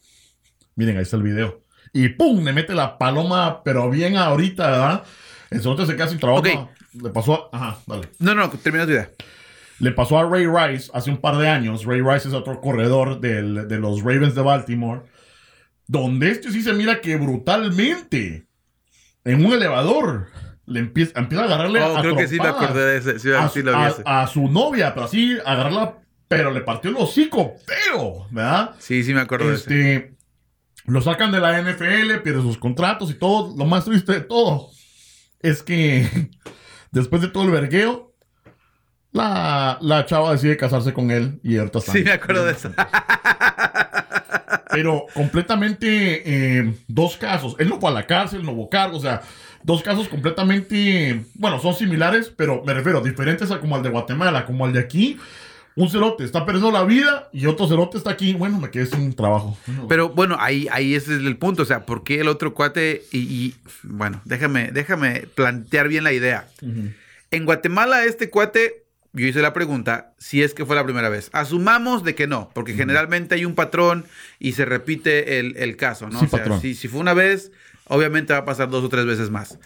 Speaker 1: Miren, ahí está el video. Y ¡pum! Le mete la paloma, pero bien ahorita, ¿verdad? Cerote se queda sin trabajo.
Speaker 2: Ok.
Speaker 1: Le pasó a... Ajá, dale.
Speaker 2: No, no, termina tu idea.
Speaker 1: Le pasó a Ray Rice hace un par de años. Ray Rice es otro corredor del- de los Ravens de Baltimore. Donde este sí se mira que brutalmente, en un elevador, le empieza, empieza a agarrarle
Speaker 2: Oh,
Speaker 1: a
Speaker 2: creo que sí me
Speaker 1: trompadas
Speaker 2: acordé de ese. Sí,
Speaker 1: a,
Speaker 2: sí
Speaker 1: su-
Speaker 2: lo vi
Speaker 1: a-
Speaker 2: ese.
Speaker 1: a su novia, pero así agarrarla, pero le partió el hocico feo, ¿verdad?
Speaker 2: Sí, sí me acuerdo de ese.
Speaker 1: Este, lo sacan de la NFL, pierde sus contratos y todo. Lo más triste de todo es que después de todo el vergueo, la, la chava decide casarse con él y ahorita están-
Speaker 2: Sí, me acuerdo de eso.
Speaker 1: Pero completamente eh, dos casos. Él no fue a la cárcel, no hubo cargo, o sea, dos casos completamente, bueno, son similares, pero me refiero, diferentes a como al de Guatemala, como al de aquí. Un cerote está perdiendo la vida y otro cerote está aquí. Bueno, me quedé sin trabajo.
Speaker 2: Pero bueno, ahí, ahí ese es el punto. O sea, ¿por qué el otro cuate? Y, y, bueno, déjame, déjame plantear bien la idea.
Speaker 1: Ujú.
Speaker 2: En Guatemala, este cuate, yo hice la pregunta si es que fue la primera vez. Asumamos de que no, porque generalmente hay un patrón y se repite el, el caso, ¿no?
Speaker 1: Sí,
Speaker 2: o sea,
Speaker 1: patrón.
Speaker 2: Si, si fue una vez, obviamente va a pasar dos o tres veces más.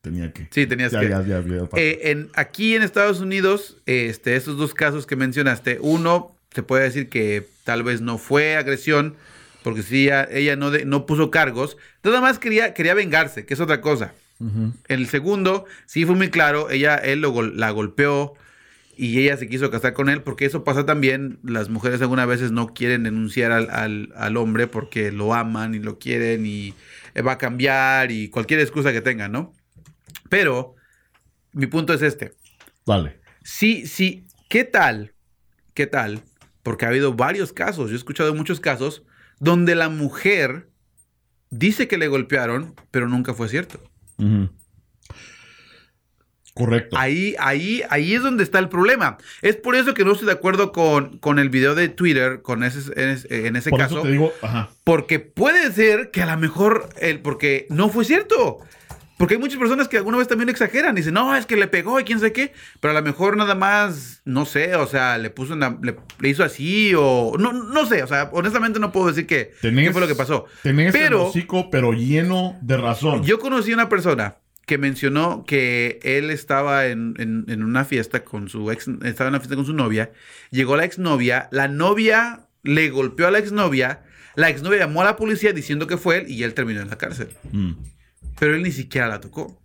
Speaker 1: Tenía que.
Speaker 2: Sí, tenías
Speaker 1: Ya,
Speaker 2: que.
Speaker 1: ya, ya, ya,
Speaker 2: Eh, en, aquí en Estados Unidos, este, esos dos casos que mencionaste, uno se puede decir que tal vez no fue agresión, porque sí, ella, ella no, de- no puso cargos, nada más quería, quería vengarse, que es otra cosa.
Speaker 1: Ujú.
Speaker 2: El segundo, sí fue muy claro, ella, él lo la golpeó y ella se quiso casar con él, porque eso pasa también, las mujeres algunas veces no quieren denunciar al, al- al hombre porque lo aman y lo quieren y va a cambiar y cualquier excusa que tengan, ¿no? Pero mi punto es este.
Speaker 1: Dale.
Speaker 2: Sí, sí, ¿qué tal? ¿Qué tal? Porque ha habido varios casos, yo he escuchado muchos casos donde la mujer dice que le golpearon, pero nunca fue cierto.
Speaker 1: Correcto.
Speaker 2: Ahí, ahí, ahí es donde está el problema. Es por eso que no estoy de acuerdo con, con el video de Twitter, con ese, en ese, en ese
Speaker 1: Por
Speaker 2: caso.
Speaker 1: eso te digo, ajá.
Speaker 2: Porque puede ser que a lo mejor, el, porque no fue cierto. Porque hay muchas personas que alguna vez también exageran. Dicen, no, es que le pegó y quién sabe qué. Pero a lo mejor nada más, no sé, o sea, le puso una, le, le hizo así o... No, no sé, o sea, honestamente no puedo decir que,
Speaker 1: Tenés-
Speaker 2: qué fue lo que pasó.
Speaker 1: Tenés el
Speaker 2: Pero-
Speaker 1: hocico, pero lleno de razón.
Speaker 2: Yo conocí a una persona que mencionó que él estaba en, en- en una fiesta con su ex, estaba en una fiesta con su novia, llegó la exnovia, la novia le golpeó a la exnovia, la exnovia llamó a la policía diciendo que fue él y él terminó en la cárcel.
Speaker 1: Mm,
Speaker 2: Pero él ni siquiera la tocó.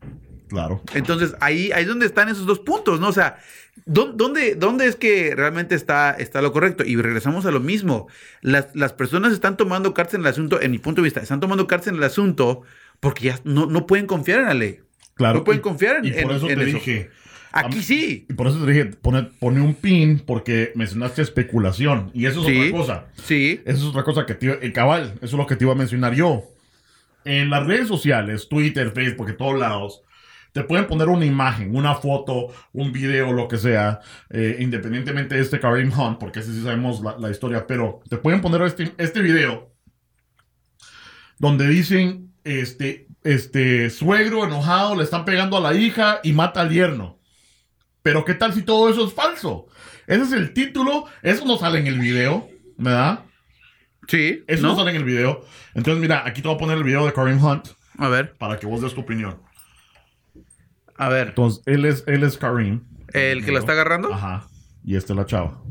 Speaker 1: claro.
Speaker 2: Entonces ahí, ahí es donde están esos dos puntos, ¿no? O sea, ¿dó- ¿dónde, dónde es que realmente está, está lo correcto? Y regresamos a lo mismo. Las, las personas están tomando cartas en el asunto, en mi punto de vista, están tomando cartas en el asunto porque ya no, no pueden confiar en la ley.
Speaker 1: Claro.
Speaker 2: No pueden
Speaker 1: y-
Speaker 2: confiar en-
Speaker 1: Y por
Speaker 2: en-
Speaker 1: eso
Speaker 2: en
Speaker 1: te dije.
Speaker 2: Aquí sí.
Speaker 1: Y por eso te dije, pone, pone un pin porque mencionaste especulación. Y eso es
Speaker 2: Sí.
Speaker 1: otra cosa.
Speaker 2: Sí.
Speaker 1: Eso es otra cosa que te iba- eh, cabal, eso es lo que te iba a mencionar yo. En las redes sociales, Twitter, Facebook, en todos lados, te pueden poner una imagen, una foto, un video, lo que sea, eh, independientemente de este Kareem Hunt, porque ese sí sabemos la, la historia, pero te pueden poner este, este video donde dicen, este, este, suegro enojado, le están pegando a la hija y mata al yerno. Pero ¿qué tal si todo eso es falso? Ese es el título, eso no sale en el video, ¿verdad?
Speaker 2: Sí.
Speaker 1: Eso no, sale en el video. Entonces, mira, aquí te voy a poner el video de Kareem Hunt
Speaker 2: A ver,
Speaker 1: para que vos des tu opinión.
Speaker 2: a ver.
Speaker 1: Entonces, él es, él es Kareem.
Speaker 2: ¿El que la está agarrando?
Speaker 1: Ajá. Y esta es la chava.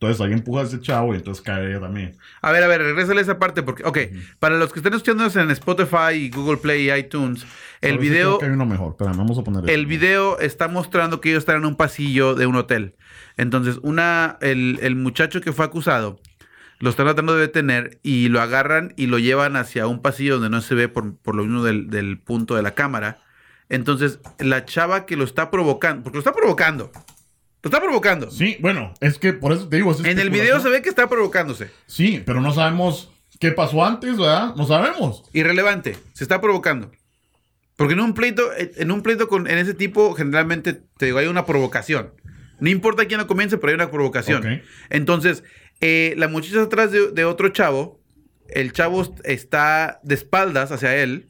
Speaker 1: Entonces ahí empuja a ese chavo y entonces cae ella también.
Speaker 2: A ver, a ver, regrésale esa parte porque, ok, para los que estén escuchándonos en Spotify y Google Play y iTunes, el
Speaker 1: si
Speaker 2: video,
Speaker 1: creo que hay uno mejor. Espera, vamos a poner
Speaker 2: el
Speaker 1: este.
Speaker 2: video está mostrando que ellos están en un pasillo de un hotel. Entonces, una, el, el muchacho que fue acusado lo están tratando de detener y lo agarran y lo llevan hacia un pasillo donde no se ve por, por lo mismo del, del punto de la cámara. Entonces, la chava que lo está provocando, porque lo está provocando, lo está provocando.
Speaker 1: Sí, bueno, es que por eso te digo. es
Speaker 2: En el video se ve que está provocándose.
Speaker 1: Sí, pero no sabemos qué pasó antes, ¿verdad? No sabemos.
Speaker 2: Irrelevante, se está provocando. Porque en un pleito, en un pleito con, en ese tipo, generalmente te digo, hay una provocación. No importa quién lo comience, pero hay una provocación. Entonces, eh, la muchacha está atrás de, de otro chavo. El chavo está de espaldas hacia él.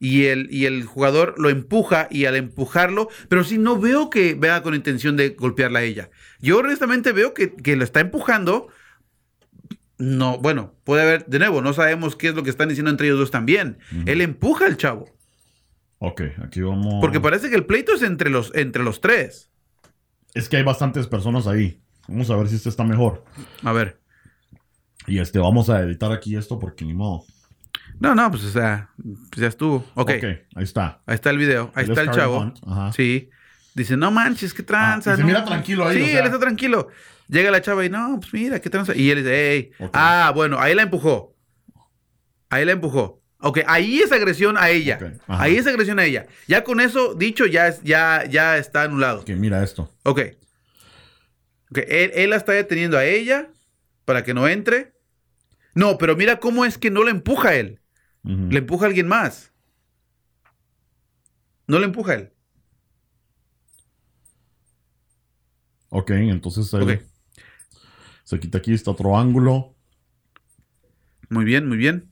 Speaker 2: Y el, y el jugador lo empuja y al empujarlo, pero sí no veo que vea con intención de golpearla a ella. Yo honestamente veo que, que lo está empujando. No, bueno, puede haber, de nuevo, no sabemos qué es lo que están diciendo entre ellos dos también. Él empuja al chavo.
Speaker 1: Ok, aquí vamos.
Speaker 2: Porque parece que el pleito es entre los, entre los tres.
Speaker 1: Es que hay bastantes personas ahí. Vamos a ver si este está mejor.
Speaker 2: A ver.
Speaker 1: Y este, vamos a editar aquí esto porque ni modo.
Speaker 2: No, no, pues o sea, pues ya estuvo. Ok.
Speaker 1: Ok, ahí está.
Speaker 2: Ahí está el video. Ahí está
Speaker 1: es
Speaker 2: el chavo.
Speaker 1: Ajá.
Speaker 2: Sí. Dice, no manches, qué tranza.
Speaker 1: Ah, y se
Speaker 2: no".
Speaker 1: mira tranquilo ahí,
Speaker 2: Sí,
Speaker 1: o sea.
Speaker 2: él está tranquilo. Llega la chava y no, pues mira, qué tranza. Y él dice, hey. Ah, bueno, ahí la empujó. Ahí la empujó. Ok, ahí es agresión a ella. Ahí es agresión a ella. Ya con eso dicho, ya, es- ya, ya está anulado.
Speaker 1: Que mira esto.
Speaker 2: Ok. Ok, él, él la está deteniendo a ella para que no entre. No, pero mira cómo es que no la empuja a él. Le empuja a alguien más. No le empuja a él.
Speaker 1: Ok, entonces él se quita aquí, está otro ángulo.
Speaker 2: Muy bien, muy bien.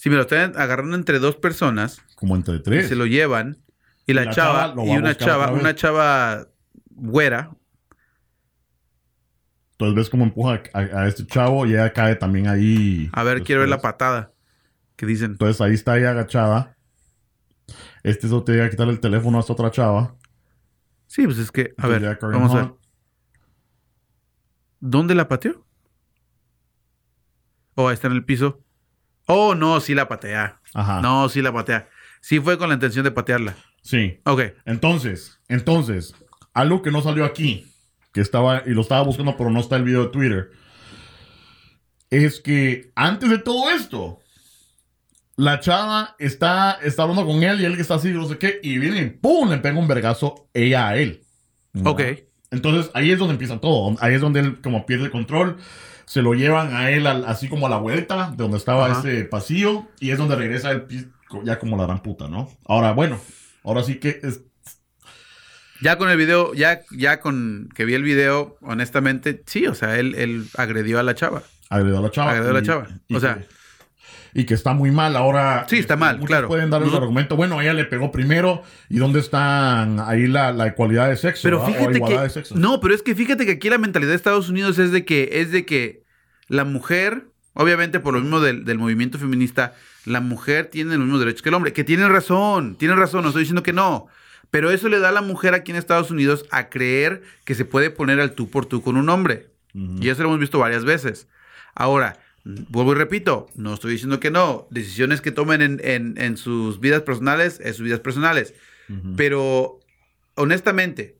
Speaker 2: Si me lo están agarrando entre dos personas,
Speaker 1: Como entre tres.
Speaker 2: se lo llevan, y la,
Speaker 1: la
Speaker 2: chava, y una chava, una chava güera,
Speaker 1: Entonces ves cómo empuja a, a este chavo y ella cae también ahí.
Speaker 2: A ver, quiero ver la patada. ¿Qué dicen?
Speaker 1: Entonces ahí está ella agachada. Este es te llega a quitar el teléfono a esta otra chava.
Speaker 2: Sí, pues es que, a
Speaker 1: Entonces
Speaker 2: ver, vamos a ver. ¿Dónde la pateó? Oh, está en el piso. Oh, no, sí la patea.
Speaker 1: Ajá.
Speaker 2: No, sí la patea. Sí fue con la intención de patearla.
Speaker 1: Sí.
Speaker 2: Ok.
Speaker 1: Entonces, entonces, algo que no salió aquí, que estaba, y lo estaba buscando, pero no está el video de Twitter, es que antes de todo esto, la chava está, está hablando con él y él que está así, no sé qué, y viene y ¡pum! le pega un vergazo ella a él.
Speaker 2: Ok.
Speaker 1: Entonces ahí es donde empieza todo. Ahí es donde él como pierde el control. Se lo llevan a él al- así como a la vuelta de donde estaba
Speaker 2: Ajá.
Speaker 1: ese pasillo. Y es donde regresa el ya como la gran puta, ¿no? Ahora, bueno, ahora sí que es,
Speaker 2: Ya con el video, ya, ya con que vi el video, honestamente, sí, o sea, él, él agredió a la chava.
Speaker 1: agredió a la chava.
Speaker 2: Agredió a la chava.
Speaker 1: y
Speaker 2: O sea-
Speaker 1: y que está muy mal. Ahora.
Speaker 2: Sí, está
Speaker 1: este,
Speaker 2: mal, claro.
Speaker 1: Pueden dar el argumento. Bueno, ella le pegó primero. ¿Y dónde están ahí la, la igualdad de sexo?
Speaker 2: Pero
Speaker 1: ¿verdad? O
Speaker 2: fíjate
Speaker 1: de
Speaker 2: que
Speaker 1: sexo.
Speaker 2: no, pero es que fíjate que aquí la mentalidad de Estados Unidos es de que es de que la mujer, obviamente por lo mismo del, del movimiento feminista, la mujer tiene los mismos derechos que el hombre, que tienen razón, tienen razón, no estoy diciendo que no, pero eso le da a la mujer aquí en Estados Unidos a creer que se puede poner al tú por tú con un hombre. Y eso lo hemos visto varias veces. Ahora, vuelvo y repito, no estoy diciendo que no. Decisiones que tomen en, en- en sus vidas personales, es sus vidas personales.
Speaker 1: Ujú.
Speaker 2: Pero, honestamente,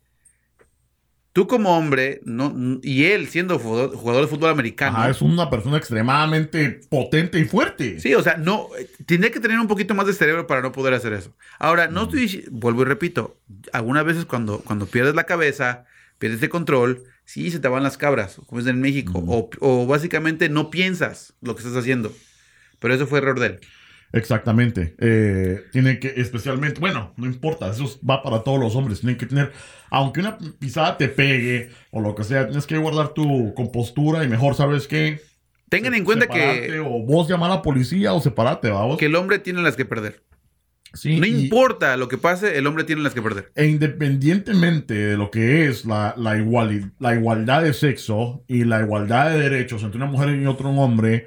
Speaker 2: tú como hombre, no, y él siendo jugador, jugador de fútbol americano,
Speaker 1: Ajá, es una persona extremadamente potente y fuerte.
Speaker 2: sí, o sea, no, tendría que tener un poquito más de cerebro para no poder hacer eso. Ahora, no estoy, vuelvo y repito, algunas veces cuando, cuando pierdes la cabeza, pierdes el control, sí, se te van las cabras, como es en México, o, o básicamente no piensas lo que estás haciendo. Pero eso fue error de él.
Speaker 1: Exactamente. Eh, tiene que, especialmente, bueno, no importa, eso va para todos los hombres. Tienen que tener, aunque una pisada te pegue o lo que sea, tienes que guardar tu compostura y mejor, ¿sabes qué?
Speaker 2: Tengan en cuenta
Speaker 1: Separarte,
Speaker 2: que,
Speaker 1: O vos llamar a la policía o separate, vamos.
Speaker 2: que el hombre tiene las que perder.
Speaker 1: Sí,
Speaker 2: No importa lo que pase, el hombre tiene las que perder.
Speaker 1: E independientemente de lo que es la, la, iguali- la igualdad de sexo y la igualdad de derechos entre una mujer y otro hombre,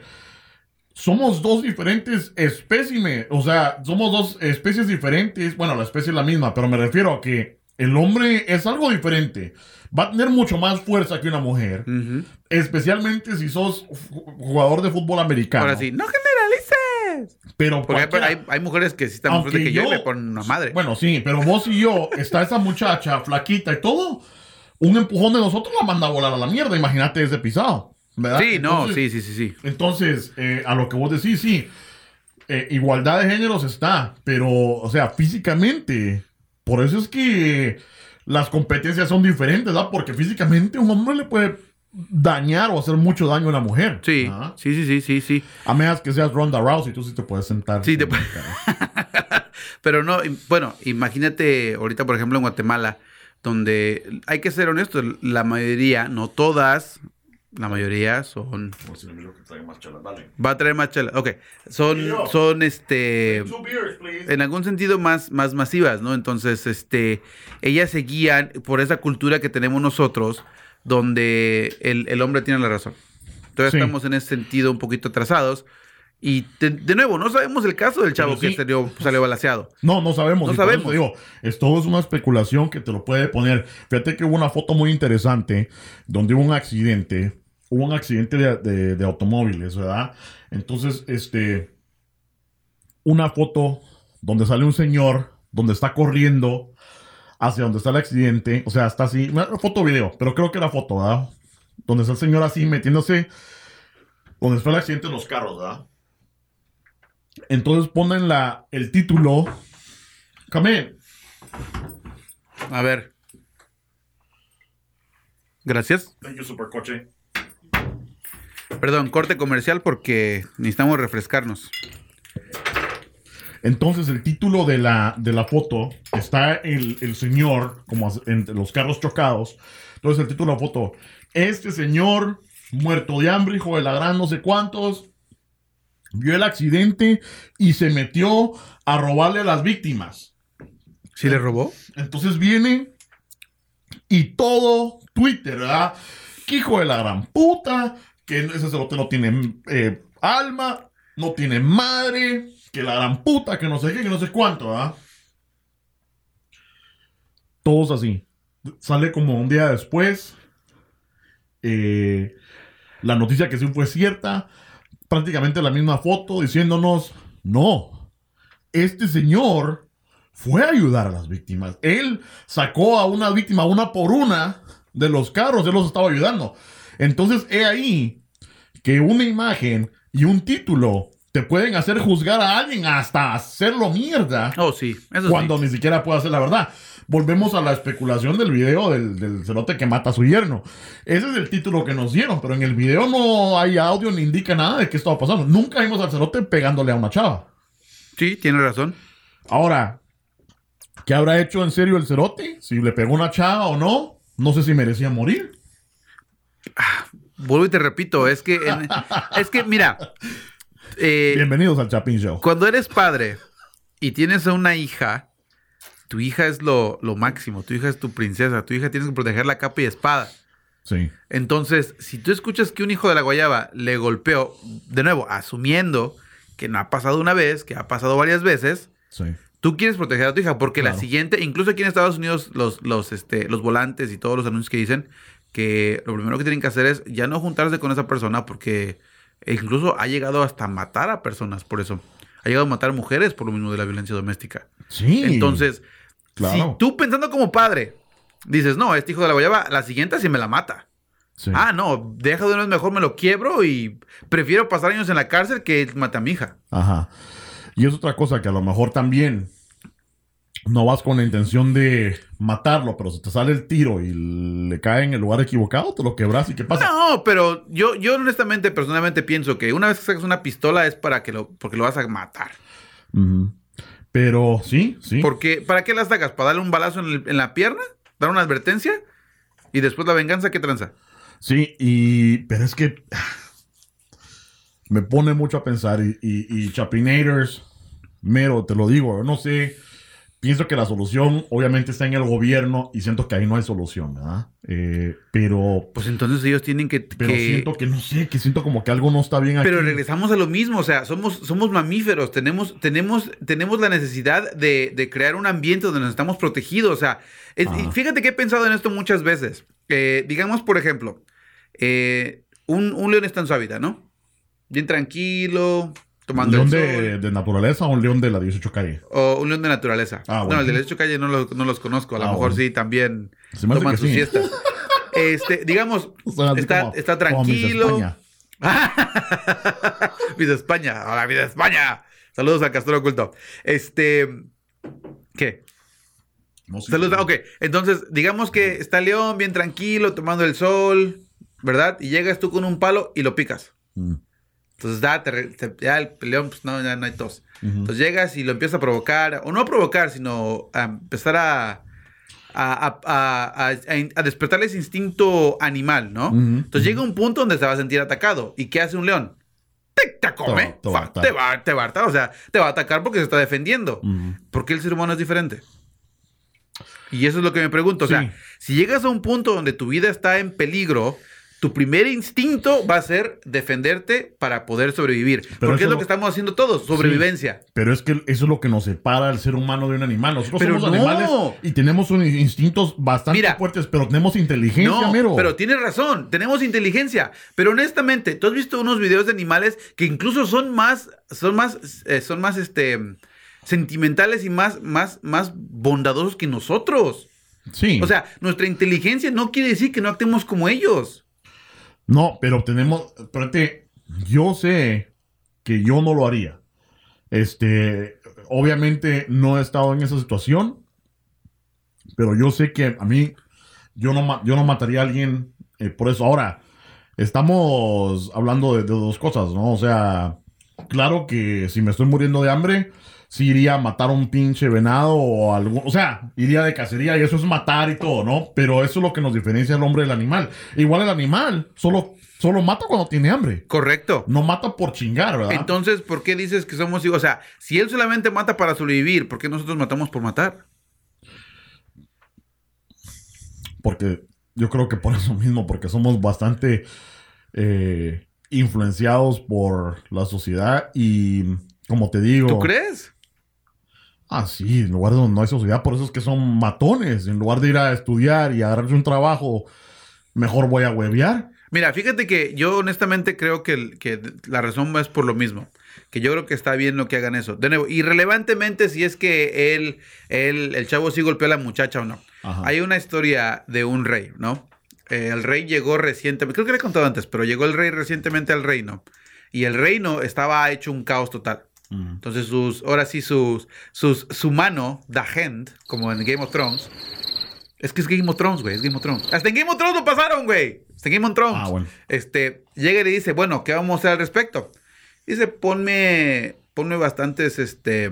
Speaker 1: somos dos diferentes espécimes. O sea, somos dos especies diferentes. Bueno, la especie es la misma, pero me refiero a que el hombre es algo diferente. Va a tener mucho más fuerza que una mujer, especialmente si sos ju- jugador de fútbol americano.
Speaker 2: Ahora sí, no generalices.
Speaker 1: Pero
Speaker 2: Porque hay, hay- mujeres que sí están más fuertes que yo, y
Speaker 1: yo-
Speaker 2: me ponen una madre.
Speaker 1: Bueno, sí, pero vos y yo, está esa muchacha flaquita y todo, un empujón de nosotros la manda a volar a la mierda. Imagínate ese pisado. ¿verdad?
Speaker 2: sí, no, sí, sí, sí, sí.
Speaker 1: Entonces, eh, a lo que vos decís, sí, eh, igualdad de géneros está, pero, o sea, físicamente, por eso es que las competencias son diferentes, ¿verdad? Porque físicamente un hombre le puede dañar o hacer mucho daño a una mujer.
Speaker 2: Sí,
Speaker 1: ¿verdad?
Speaker 2: sí, sí, sí, sí, sí.
Speaker 1: A menos que seas Ronda Rousey, tú sí te puedes sentar.
Speaker 2: Sí, te
Speaker 1: en
Speaker 2: pu-
Speaker 1: el carro.
Speaker 2: Pero no, bueno, imagínate ahorita, por ejemplo, en Guatemala, donde hay que ser honestos, la mayoría, no todas, la mayoría son.
Speaker 1: Por si no miro que traiga más chelas, dale.
Speaker 2: Va a traer más chela. Ok, son, son este.
Speaker 1: Beers,
Speaker 2: en algún sentido más, más masivas, ¿no? Entonces, este, ellas se guían por esa cultura que tenemos nosotros, donde el, el hombre tiene la razón. Entonces
Speaker 1: Sí.
Speaker 2: estamos en ese sentido un poquito atrasados. Y de, de nuevo, no sabemos el caso del chavo
Speaker 1: sí.
Speaker 2: que salió, salió balaseado.
Speaker 1: No, no sabemos.
Speaker 2: No sabemos.
Speaker 1: digo, es todo es una especulación que te lo puede poner. Fíjate que hubo una foto muy interesante donde hubo un accidente. Hubo un accidente de, de- de automóviles, ¿verdad? Entonces, este. Una foto donde sale un señor, donde está corriendo hacia donde está el accidente. O sea, está así. Foto video, pero creo que era foto, ¿verdad? Donde está el señor así metiéndose. Donde fue el accidente en los carros, ¿verdad? Entonces ponen la, el título. In.
Speaker 2: A ver. Gracias.
Speaker 1: Thank you, supercoche.
Speaker 2: Perdón, corte comercial porque necesitamos refrescarnos.
Speaker 1: Entonces el título de la, de la foto está el, el señor como entre los carros chocados. Entonces el título de la foto. Este señor muerto de hambre, hijo de la gran no sé cuántos, vio el accidente y se metió a robarle a las víctimas.
Speaker 2: ¿Sí le robó?
Speaker 1: Entonces viene y todo Twitter, ¿verdad? que hijo de la gran puta, que ese cerote no tiene eh, alma, no tiene madre, que la gran puta, que no sé qué, que no sé cuánto, ¿verdad? Todos así. Sale como un día después. eh, la noticia que sí fue cierta. Prácticamente la misma foto diciéndonos: No, este señor fue a ayudar a las víctimas. Él sacó a una víctima una por una de los carros, él los estaba ayudando. Entonces, he ahí que una imagen y un título te pueden hacer juzgar a alguien hasta hacerlo mierda
Speaker 2: Oh, sí, eso
Speaker 1: cuando
Speaker 2: sí.
Speaker 1: ni siquiera puede hacer la verdad. Volvemos a la especulación del video del, del cerote que mata a su yerno. Ese es el título que nos dieron, pero en el video no hay audio ni indica nada de qué estaba pasando. Nunca vimos al cerote pegándole a una chava.
Speaker 2: Sí, tiene razón.
Speaker 1: Ahora, ¿qué habrá hecho en serio el cerote? Si le pegó una chava o no, no sé si merecía morir.
Speaker 2: Vuelvo y te repito, es que, en- es que, mira, eh,
Speaker 1: Bienvenidos al Chapin Show.
Speaker 2: cuando eres padre y tienes a una hija, tu hija es lo, lo máximo, tu hija es tu princesa, tu hija tienes que protegerla a capa y espada.
Speaker 1: Sí.
Speaker 2: Entonces, si tú escuchas que un hijo de la guayaba le golpeó, de nuevo, asumiendo que no ha pasado una vez, que ha pasado varias veces,
Speaker 1: Sí.
Speaker 2: tú quieres proteger a tu hija, porque la siguiente, incluso aquí en Estados Unidos, los, los, este, los volantes y todos los anuncios que dicen que lo primero que tienen que hacer es ya no juntarse con esa persona, porque incluso ha llegado hasta matar a personas por eso. Ha llegado a matar mujeres por lo mismo de la violencia doméstica.
Speaker 1: Sí.
Speaker 2: Entonces,
Speaker 1: Claro.
Speaker 2: si tú pensando como padre dices, no, este hijo de la guayaba, la siguiente sí me la mata.
Speaker 1: Sí.
Speaker 2: Ah, no, deja de una vez mejor, me lo quiebro y prefiero pasar años en la cárcel que mate a mi hija.
Speaker 1: Ajá. Y es otra cosa que a lo mejor también no vas con la intención de matarlo, pero si te sale el tiro y le cae en el lugar equivocado, te lo quebras y qué pasa.
Speaker 2: No, pero yo, yo honestamente, personalmente pienso que una vez que sacas una pistola es para que lo, porque lo vas a matar.
Speaker 1: Pero sí, sí.
Speaker 2: Porque, ¿para qué la sacas? ¿Para darle un balazo en, el- en la pierna? ¿Dar una advertencia? Y después la venganza, ¿qué tranza?
Speaker 1: Sí, y. Pero es que. Me pone mucho a pensar. Y, y, y Chapinators, mero, te lo digo, no sé. Pienso que la solución, obviamente, está en el gobierno y siento que ahí no hay solución, ¿verdad? Eh, pero.
Speaker 2: Pues entonces ellos tienen que...
Speaker 1: Pero
Speaker 2: que-
Speaker 1: siento que no sé, que siento como que algo no está bien aquí.
Speaker 2: Pero regresamos a lo mismo, o sea, somos, somos mamíferos, tenemos, tenemos, tenemos la necesidad de, de crear un ambiente donde nos estamos protegidos, o sea, es- fíjate que he pensado en esto muchas veces. Eh, digamos, por ejemplo, eh, un, un león está en su hábitat, ¿no? Bien tranquilo,
Speaker 1: ¿Un león de, de naturaleza o un león de la 18 calle?
Speaker 2: O un león de naturaleza.
Speaker 1: Ah,
Speaker 2: No,
Speaker 1: bueno.
Speaker 2: el de la hecho calle no, lo- no los conozco. A lo
Speaker 1: Ah,
Speaker 2: mejor
Speaker 1: bueno.
Speaker 2: sí también
Speaker 1: Se me hace
Speaker 2: toman sus
Speaker 1: sí.
Speaker 2: siestas. Este, digamos, está,
Speaker 1: como-
Speaker 2: está
Speaker 1: como Miss
Speaker 2: tranquilo.
Speaker 1: España.
Speaker 2: Vida España. Hola, Vida España. Saludos al Castor Oculto. Este. ¿Qué?
Speaker 1: No.
Speaker 2: Saludos. Ok, entonces, digamos que está León bien tranquilo, tomando el sol, ¿verdad? Y llegas tú con un palo y lo picas.
Speaker 1: Mm.
Speaker 2: Entonces, da, te te- ya el león, pues no, ya no hay tos.
Speaker 1: Ujú.
Speaker 2: Entonces llegas y lo empiezas a provocar, o no a provocar, sino a empezar a, a, a- a- despertarle ese instinto animal, ¿no?
Speaker 1: Ujú,
Speaker 2: Entonces
Speaker 1: ujú.
Speaker 2: llega un punto donde se va a sentir atacado. ¿Y qué hace un león? Te, te come,
Speaker 1: Te va- te va a
Speaker 2: Fa-
Speaker 1: hartar.
Speaker 2: te va, te va a hartar, o sea, te va a atacar porque se está defendiendo. ¿Por qué el ser humano es diferente? Y eso es lo que me pregunto. O
Speaker 1: Sí.
Speaker 2: sea, si llegas a un punto donde tu vida está en peligro, tu primer instinto va a ser defenderte para poder sobrevivir.
Speaker 1: Pero
Speaker 2: porque es lo que estamos haciendo todos, sobrevivencia.
Speaker 1: Pero es que eso es lo que nos separa al ser humano de un animal. Nosotros
Speaker 2: Pero
Speaker 1: somos
Speaker 2: no.
Speaker 1: animales y tenemos unos instintos bastante
Speaker 2: Mira.
Speaker 1: fuertes, pero tenemos inteligencia,
Speaker 2: No,
Speaker 1: mero.
Speaker 2: pero tienes razón, tenemos inteligencia. Pero honestamente, tú has visto unos videos de animales que incluso son más, son más, eh, son más, este, sentimentales y más, más, más bondadosos que nosotros.
Speaker 1: Sí.
Speaker 2: O sea, nuestra inteligencia no quiere decir que no actuemos como ellos.
Speaker 1: No, pero tenemos. Espérate, yo sé que yo no lo haría. Este, obviamente no he estado en esa situación, pero yo sé que a mí, yo no, yo no mataría a alguien eh, por eso. Ahora, estamos hablando de, de dos cosas, ¿no? O sea, claro que si me estoy muriendo de hambre, sí iría a matar a un pinche venado o algo, o sea, iría de cacería y eso es matar y todo, ¿no? Pero eso es lo que nos diferencia al hombre del animal. Igual el animal solo, solo mata cuando tiene hambre.
Speaker 2: Correcto.
Speaker 1: No mata por chingar, ¿verdad?
Speaker 2: Entonces, ¿por qué dices que somos hijos? O sea, si él solamente mata para sobrevivir, ¿por qué nosotros matamos por matar?
Speaker 1: Porque yo creo que por eso mismo, porque somos bastante eh, influenciados por la sociedad y, como te digo...
Speaker 2: ¿Tú crees?
Speaker 1: Ah, sí, en lugares donde no hay sociedad, por eso es que son matones. En lugar de ir a estudiar y agarrarse un trabajo, mejor voy a huevear.
Speaker 2: Mira, fíjate que yo honestamente creo que, que la razón es por lo mismo. Que yo creo que está bien lo que hagan eso. De nuevo, irrelevantemente si es que él, él el chavo sí golpeó a la muchacha o no.
Speaker 1: Ajá.
Speaker 2: Hay una historia de un rey, ¿no? Eh, el rey llegó recientemente, creo que le he contado antes, pero llegó el rey recientemente al reino. Y el reino estaba hecho un caos total. Entonces sus, ahora sí sus, sus, su mano, The Hand, como en Game of Thrones. Es que es Game of Thrones, güey, es Game of Thrones. Hasta en Game of Thrones lo pasaron, güey. Hasta en Game of Thrones.
Speaker 1: Ah, bueno.
Speaker 2: Este, llega y le dice, bueno, ¿qué vamos a hacer al respecto? Dice, ponme, ponme bastantes, este,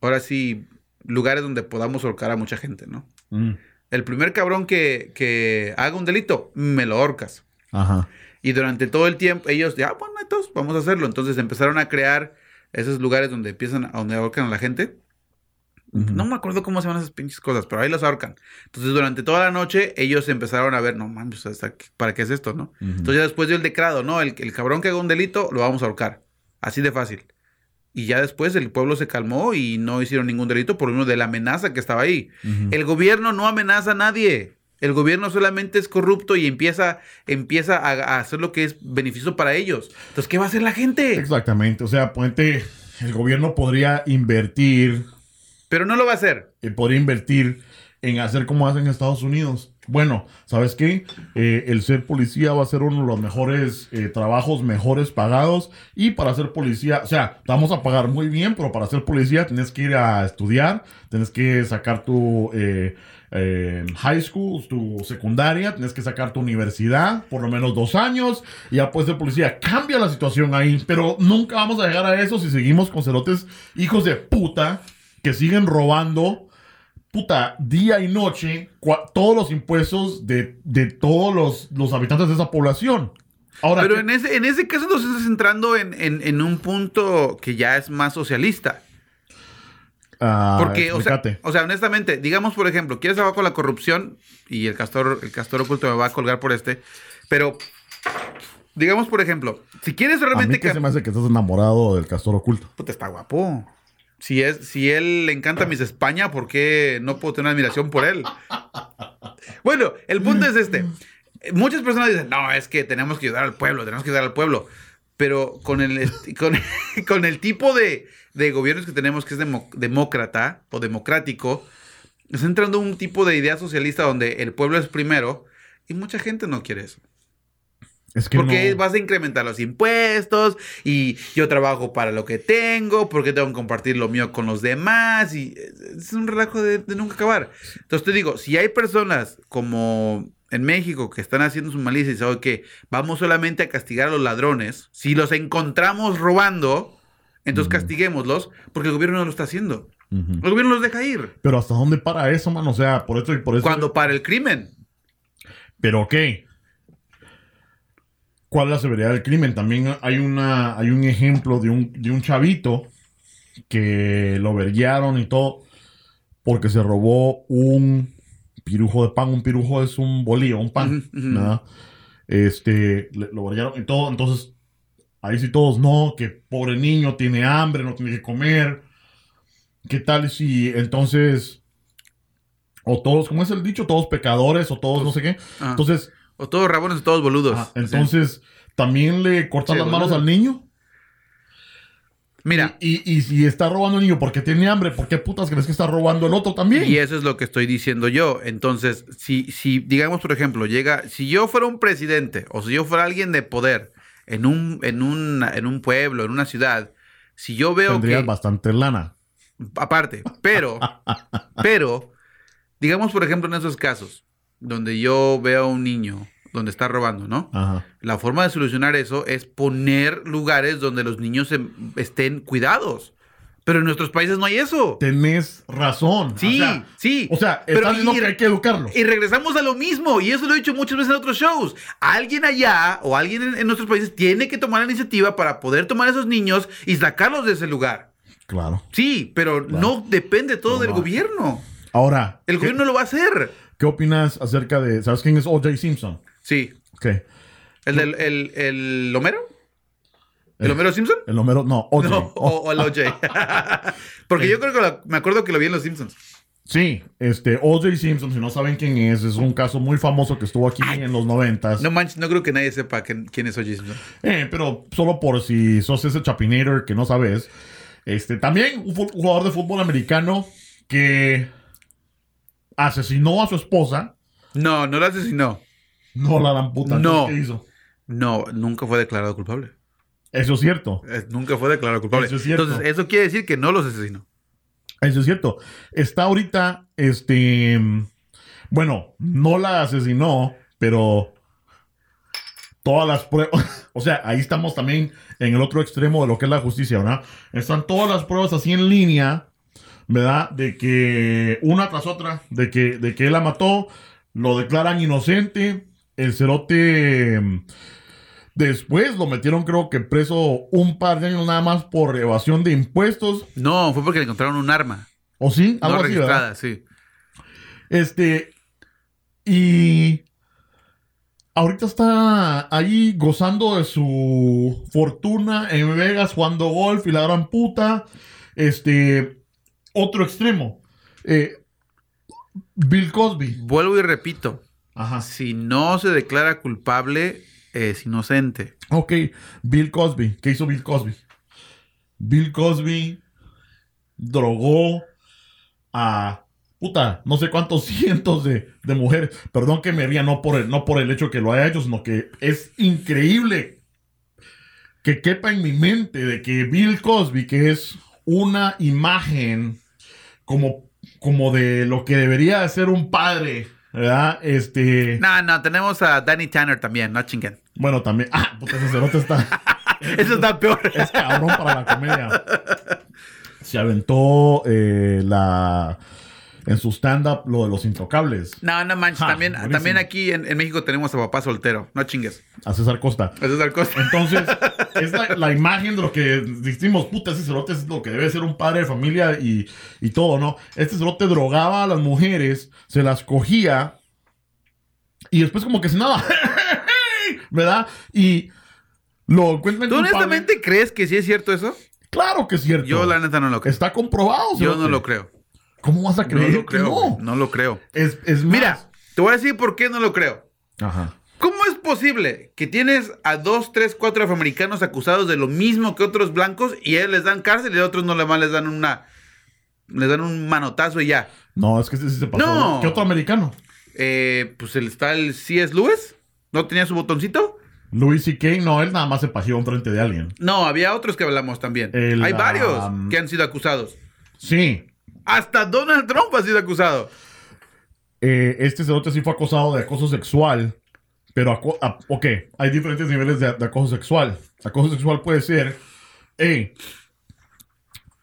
Speaker 2: ahora sí, lugares donde podamos ahorcar a mucha gente, ¿no?
Speaker 1: Mm.
Speaker 2: El primer cabrón que, que haga un delito, me lo ahorcas.
Speaker 1: Ajá.
Speaker 2: Y durante todo el tiempo, ellos, ya, bueno, entonces vamos a hacerlo. Entonces empezaron a crear esos lugares donde empiezan, a donde ahorcan a la gente. No me acuerdo cómo se llaman esas pinches cosas, pero ahí los ahorcan. Entonces, durante toda la noche, ellos empezaron a ver, no mames, ¿hasta qué- ¿para qué es esto, no? Entonces, ya después dio el declarado, no, el, el cabrón que haga un delito, lo vamos a ahorcar. Así de fácil. Y ya después el pueblo se calmó y no hicieron ningún delito por uno de la amenaza que estaba ahí. El gobierno no amenaza a nadie. El gobierno solamente es corrupto y empieza, empieza a, a hacer lo que es beneficio para ellos. Entonces, ¿qué va a hacer la gente?
Speaker 1: Exactamente. O sea, ponte, el gobierno podría invertir,
Speaker 2: Pero no lo va a hacer.
Speaker 1: eh, podría invertir en hacer como hacen en Estados Unidos. Bueno, ¿sabes qué? Eh, el ser policía va a ser uno de los mejores eh, trabajos, mejores pagados. Y para ser policía, o sea, te vamos a pagar muy bien, pero para ser policía tienes que ir a estudiar, tienes que sacar tu eh, eh, high school, tu secundaria, tienes que sacar tu universidad, por lo menos dos años, y ya puedes ser policía. Cambia la situación ahí, pero nunca vamos a llegar a eso si seguimos con cerotes hijos de puta que siguen robando puta, día y noche, todos los impuestos de, de todos los, los habitantes de esa población. Ahora,
Speaker 2: Pero
Speaker 1: ¿qué-
Speaker 2: en ese, en ese caso nos estás entrando en, en- en un punto que ya es más socialista.
Speaker 1: Ah,
Speaker 2: Porque, o sea,
Speaker 1: explícate.
Speaker 2: o sea, honestamente, digamos, por ejemplo, quieres acabar con la corrupción y el castor, el castor oculto me va a colgar por este, pero digamos, por ejemplo, si quieres
Speaker 1: a mí
Speaker 2: realmente
Speaker 1: que se me hace que estás enamorado del castor oculto.
Speaker 2: Puta, está guapo. Si, es, si él le encanta Miss España, ¿por qué no puedo tener admiración por él? Bueno, el punto es este. Muchas personas dicen, no, es que tenemos que ayudar al pueblo, tenemos que ayudar al pueblo. Pero con el, con, con el tipo de, de gobiernos que tenemos, que es demo- demócrata o democrático, está entrando un tipo de idea socialista donde el pueblo es primero y mucha gente no quiere eso.
Speaker 1: Es que
Speaker 2: Porque
Speaker 1: no-
Speaker 2: vas a incrementar los impuestos y yo trabajo para lo que tengo, porque tengo que compartir lo mío con los demás y es un relajo de, de nunca acabar. Entonces te digo, si hay personas como en México que están haciendo su malicia y dicen que vamos solamente a castigar a los ladrones, si los encontramos robando, entonces
Speaker 1: Ujú.
Speaker 2: castiguémoslos porque el gobierno no lo está haciendo. El gobierno los deja ir.
Speaker 1: Pero hasta dónde para eso, man. O sea, por eso y por eso.
Speaker 2: Cuando para el crimen.
Speaker 1: Pero qué. ¿Cuál es la severidad del crimen? También hay una, hay un ejemplo de un, de un chavito que lo verguearon y todo porque se robó un pirujo de pan. Un pirujo es un bolillo, un pan. Este, le- lo verguearon y todo. Entonces, ahí sí todos, no, que pobre niño tiene hambre, no tiene que comer. ¿Qué tal si entonces, o todos, ¿cómo es el dicho? Todos pecadores o todos no sé qué.
Speaker 2: Ajá.
Speaker 1: Entonces,
Speaker 2: o todos rabones o todos boludos.
Speaker 1: ah, entonces ¿también le cortan
Speaker 2: Sí,
Speaker 1: las manos
Speaker 2: boludo.
Speaker 1: al niño?
Speaker 2: Mira.
Speaker 1: Y, y si está robando el niño porque tiene hambre, ¿por qué putas crees que está robando el otro también?
Speaker 2: Y eso es lo que estoy diciendo yo. Entonces, si, si digamos, por ejemplo, llega, si yo fuera un presidente o si yo fuera alguien de poder en un, en un, en un pueblo, en una ciudad, si yo veo
Speaker 1: Tendrías
Speaker 2: que,
Speaker 1: bastante lana.
Speaker 2: aparte, pero, pero, digamos, por ejemplo, en esos casos, donde yo veo a un niño donde está robando, ¿no?
Speaker 1: Ajá.
Speaker 2: La forma de solucionar eso es poner lugares donde los niños estén cuidados. Pero en nuestros países no hay eso.
Speaker 1: Tenés razón.
Speaker 2: Sí,
Speaker 1: o sea,
Speaker 2: sí.
Speaker 1: O sea,
Speaker 2: Pero
Speaker 1: estás diciendo
Speaker 2: y-
Speaker 1: que hay que educarlo.
Speaker 2: Y regresamos a lo mismo, y eso lo he dicho muchas veces en otros shows. Alguien allá o alguien en, en nuestros países tiene que tomar la iniciativa para poder tomar a esos niños y sacarlos de ese lugar.
Speaker 1: Claro.
Speaker 2: Sí, pero
Speaker 1: Claro.
Speaker 2: no depende todo
Speaker 1: No,
Speaker 2: del
Speaker 1: no.
Speaker 2: gobierno.
Speaker 1: Ahora,
Speaker 2: El
Speaker 1: ¿qué-
Speaker 2: gobierno lo va a hacer.
Speaker 1: ¿qué opinas acerca de, ¿sabes quién es O.J. Simpson?
Speaker 2: Sí.
Speaker 1: Ok.
Speaker 2: ¿El del el, el Homero? ¿El
Speaker 1: Eh,
Speaker 2: Homero Simpson?
Speaker 1: El número, no, O.J.
Speaker 2: No, o, o el OJ. Porque yo creo que lo- me acuerdo que lo vi en Los Simpsons.
Speaker 1: Sí, este, O.J. Simpson, si no saben quién es, es un caso muy famoso que estuvo aquí en los noventas.
Speaker 2: No manches, no creo que nadie sepa que- quién es OJ Simpson.
Speaker 1: Eh, pero solo por si sos ese chapinator que no sabes. Este, también un jugador de fútbol americano que asesinó a su esposa.
Speaker 2: No, no lo asesinó.
Speaker 1: No la dan puta.
Speaker 2: No.
Speaker 1: ¿Qué hizo?
Speaker 2: No, nunca fue declarado culpable.
Speaker 1: Eso es cierto.
Speaker 2: Eh, Nunca fue declarado culpable.
Speaker 1: Eso es cierto.
Speaker 2: Entonces, eso quiere decir que no los asesinó.
Speaker 1: Eso es cierto. Está ahorita, este, bueno, no la asesinó, pero todas las pruebas, o sea, ahí estamos también en el otro extremo de lo que es la justicia, ¿verdad? Están todas las pruebas así en línea, ¿verdad? De que una tras otra, de que, de que él la mató, lo declaran inocente, el cerote mm, después lo metieron creo que preso un par de años nada más por evasión de impuestos,
Speaker 2: No, fue porque le encontraron un arma.
Speaker 1: ¿o sí?
Speaker 2: No
Speaker 1: Algo así, ¿verdad?
Speaker 2: registrada, sí.
Speaker 1: Este, y ahorita está ahí gozando de su fortuna en Vegas jugando golf y la gran puta. Este, otro extremo. Eh, Bill Cosby.
Speaker 2: Vuelvo y repito.
Speaker 1: Ajá.
Speaker 2: Si no se declara culpable, es inocente.
Speaker 1: Ok, Bill Cosby. ¿Qué hizo Bill Cosby? Bill Cosby drogó a puta, no sé cuántos cientos de, de mujeres. Perdón que me ría, no por, el, no por el hecho que lo haya hecho, sino que es increíble que quepa en mi mente de que Bill Cosby, que es una imagen como, como de lo que debería de ser un padre, ¿verdad? Este.
Speaker 2: No, no, tenemos a Danny Tanner también, no chinguen.
Speaker 1: Bueno, también. Ah, puta, ese cerote está.
Speaker 2: Eso está peor.
Speaker 1: Es cabrón para la comedia. Se aventó eh, la en su stand-up lo de los intocables
Speaker 2: No, no manches.
Speaker 1: Ja,
Speaker 2: también,
Speaker 1: buenísimo.
Speaker 2: también aquí en, en México tenemos a papá soltero. No chingues.
Speaker 1: a César Costa.
Speaker 2: Es el costo.
Speaker 1: Entonces, es la, la imagen de lo que decimos, puta, ese cerote es lo que debe ser un padre de familia y, y todo, ¿no? Este cerote drogaba a las mujeres, se las cogía y después como que se nada, ¿verdad? Y lo encuentran
Speaker 2: ¿Tú honestamente crees que sí es cierto eso?
Speaker 1: Claro que es cierto.
Speaker 2: Yo la neta no lo creo.
Speaker 1: Está comprobado.
Speaker 2: Yo no lo creo.
Speaker 1: ¿Cómo vas a
Speaker 2: No
Speaker 1: creer
Speaker 2: lo
Speaker 1: que
Speaker 2: creo.
Speaker 1: no?
Speaker 2: No lo creo.
Speaker 1: Es, es más-
Speaker 2: Mira, te voy a decir por qué no lo creo.
Speaker 1: Ajá.
Speaker 2: ¿Cómo es posible que tienes a dos, tres, cuatro afroamericanos acusados de lo mismo que otros blancos y a ellos les dan cárcel y a otros no le más les dan una. Les dan un manotazo y ya?
Speaker 1: No, es que ese sí se pasó.
Speaker 2: No.
Speaker 1: ¿Qué otro americano?
Speaker 2: Eh, pues el, está el C.S. Lewis. ¿No tenía su botoncito?
Speaker 1: Louis C.K. No, él nada más se paseó enfrente de alguien.
Speaker 2: No, había otros que hablamos también.
Speaker 1: El,
Speaker 2: Hay varios
Speaker 1: um,
Speaker 2: que han sido acusados.
Speaker 1: Sí.
Speaker 2: Hasta Donald Trump ha sido acusado.
Speaker 1: Eh, este cerote sí fue acosado de acoso sexual. Pero, aco- a- ok, hay diferentes niveles de, de acoso sexual. Acoso sexual puede ser, hey,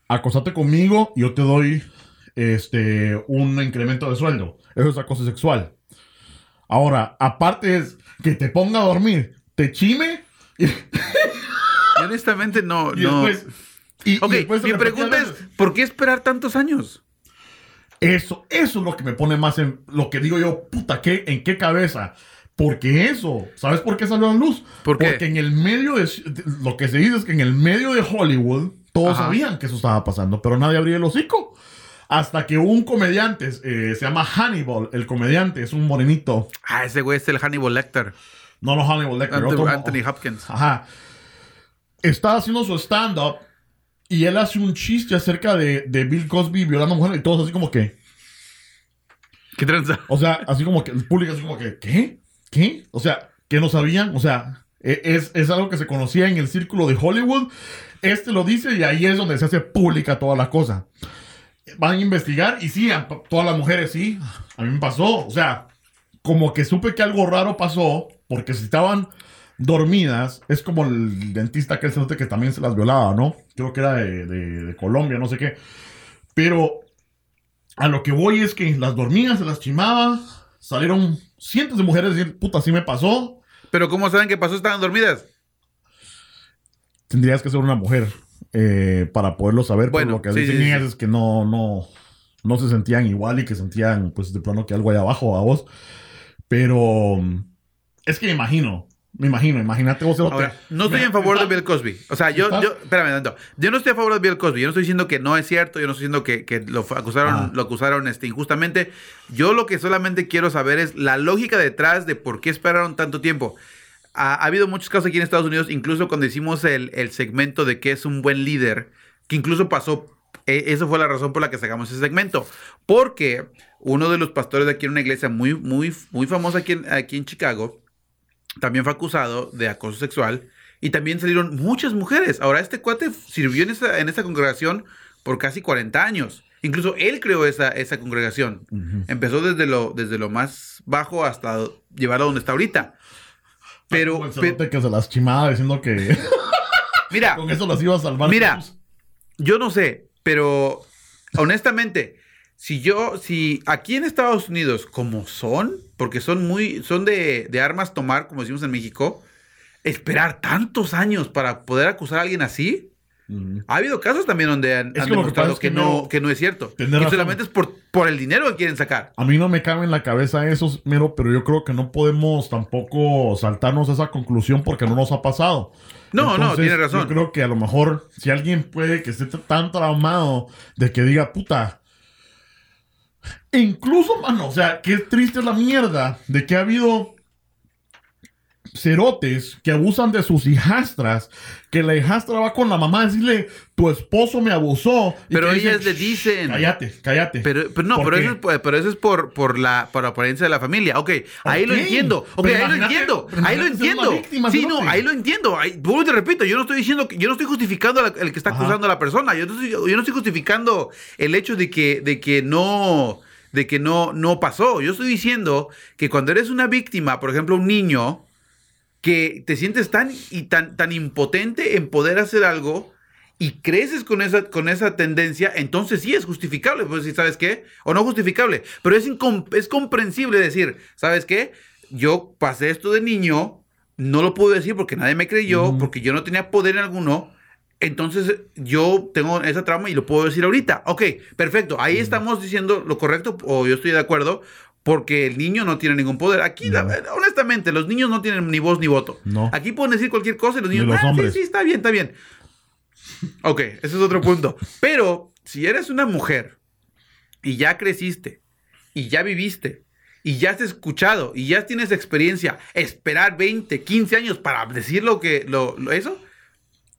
Speaker 1: acosate conmigo y yo te doy este, un incremento de sueldo. Eso es acoso sexual. Ahora, aparte es que te ponga a dormir, te chime y,
Speaker 2: Y honestamente no.
Speaker 1: y
Speaker 2: no.
Speaker 1: después... y-
Speaker 2: ok, mi pregunta es. ¿por qué esperar tantos años?
Speaker 1: Eso, eso es lo que me pone más en lo que digo yo, puta, ¿qué, ¿en qué cabeza? Porque eso, ¿sabes por qué salió a la luz?
Speaker 2: ¿Por qué?
Speaker 1: Porque en el medio de, lo que se dice es que en el medio de Hollywood todos
Speaker 2: Ajá.
Speaker 1: sabían que eso estaba pasando, pero nadie abría el hocico. Hasta que un comediante, eh, se llama Hannibal, el comediante, es un morenito.
Speaker 2: Ah, ese güey es el Hannibal Lecter.
Speaker 1: No, no Hannibal Lecter,
Speaker 2: Anthony,
Speaker 1: otro-
Speaker 2: Anthony Hopkins.
Speaker 1: Ajá. Está haciendo su stand-up y él hace un chiste acerca de, de Bill Cosby violando mujeres y todos así como que...
Speaker 2: ¿Qué tranza?
Speaker 1: O sea, así como que el público así como que, ¿qué? ¿Qué? O sea, que no sabían, o sea, e- es, es algo que se conocía en el círculo de Hollywood. Este lo dice y ahí es donde se hace pública toda la cosa. Van a investigar y sí, a todas las mujeres sí, a mí me pasó. O sea, como que supe que algo raro pasó porque si estaban dormidas, es como el dentista que el que también se las violaba, ¿no? Creo que era de, de- de Colombia, no sé qué. Pero a lo que voy es que las dormidas se las chimaba, salieron cientos de mujeres y puta, así me pasó.
Speaker 2: Pero ¿cómo saben que pasó? Estaban dormidas.
Speaker 1: Tendrías que ser una mujer eh, para poderlo saber.
Speaker 2: Bueno,
Speaker 1: lo que
Speaker 2: sí,
Speaker 1: dicen
Speaker 2: sí, sí.
Speaker 1: es que no, no, no se sentían igual y que sentían, pues, de plano que algo hay abajo a vos. Pero es que me imagino, me imagino, imagínate vos.
Speaker 2: Ahora, no estoy en favor de Bill Cosby. O sea, yo,
Speaker 1: ¿Estás?
Speaker 2: yo, espérame, tanto. Yo no estoy a favor de Bill Cosby. Yo no estoy diciendo que no es cierto. Yo no estoy diciendo que, que lo acusaron,
Speaker 1: Ajá.
Speaker 2: lo acusaron este, injustamente. Yo lo que solamente quiero saber es la lógica detrás de por qué esperaron tanto tiempo. Ha, ha habido muchos casos aquí en Estados Unidos, incluso cuando hicimos el, el segmento de qué es un buen líder, que incluso pasó, eh, eso fue la razón por la que sacamos ese segmento. Porque uno de los pastores de aquí en una iglesia muy, muy, muy famosa aquí en, aquí en Chicago, también fue acusado de acoso sexual y también salieron muchas mujeres. Ahora, este cuate sirvió en esa, en esa congregación por casi 40 años. Incluso él creó esa, esa congregación. Empezó desde lo, desde lo más bajo hasta llevarlo a donde está ahorita. Pero,
Speaker 1: el
Speaker 2: pe-
Speaker 1: que se las chimaba diciendo que
Speaker 2: mira,
Speaker 1: con eso las iba a salvar.
Speaker 2: Mira. yo no sé, pero honestamente, si yo, si aquí en Estados Unidos, como son, porque son muy, son de, de armas tomar, como decimos en México, esperar tantos años para poder acusar a alguien así, ha habido casos también donde han,
Speaker 1: Es
Speaker 2: han
Speaker 1: que
Speaker 2: demostrado no, que no es cierto. Y solamente es por, por el dinero que quieren sacar.
Speaker 1: A mí no me cabe en la cabeza eso, mero, pero yo creo que no podemos tampoco saltarnos esa conclusión porque no nos ha pasado.
Speaker 2: No, no, tiene razón.
Speaker 1: Yo creo que a lo mejor si alguien puede que esté tan traumado de que diga, puta. E incluso, mano, o sea, qué triste es la mierda de que ha habido cerotes que abusan de sus hijastras, que la hijastra va con la mamá a decirle, tu esposo me abusó. y
Speaker 2: Pero ellas le dicen.
Speaker 1: Cállate, cállate.
Speaker 2: Pero, pero no,
Speaker 1: ¿Por
Speaker 2: pero
Speaker 1: qué?
Speaker 2: eso, es, por- pero eso es por, por la por la apariencia de la familia. Ok, ahí lo entiendo. Ok,
Speaker 1: Pero
Speaker 2: ahí lo entiendo. Ahí lo entiendo.
Speaker 1: víctima,
Speaker 2: sí, no, ahí lo entiendo. Ahí, y te repito, yo no estoy diciendo que, yo no estoy justificando el que está
Speaker 1: Ajá.
Speaker 2: acusando a la persona. Yo no estoy, yo no estoy justificando el hecho de que, de que no de que no, no pasó. Yo estoy diciendo que cuando eres una víctima, por ejemplo, un niño, que te sientes tan y tan, tan impotente en poder hacer algo y creces con esa, con esa tendencia, entonces sí es justificable, pues si sabes qué, o no justificable, pero es, es comprensible decir, ¿sabes qué? Yo pasé esto de niño, no lo puedo decir porque nadie me creyó, porque yo no tenía poder alguno, entonces yo tengo esa trauma y lo puedo decir ahorita. Ok, perfecto, ahí estamos diciendo lo correcto, o yo estoy de acuerdo, porque el niño no tiene ningún poder. Aquí, la- honestamente, los niños no tienen ni voz ni voto.
Speaker 1: No.
Speaker 2: Aquí pueden decir cualquier cosa y los
Speaker 1: Ni
Speaker 2: niños,
Speaker 1: los
Speaker 2: "Ah, sí,
Speaker 1: hombres".
Speaker 2: sí, está bien, está bien. Ok, ese es otro punto. Pero si eres una mujer y ya creciste y ya viviste y ya has escuchado y ya tienes experiencia, esperar 20, 15 años para decir lo que, lo, lo- eso.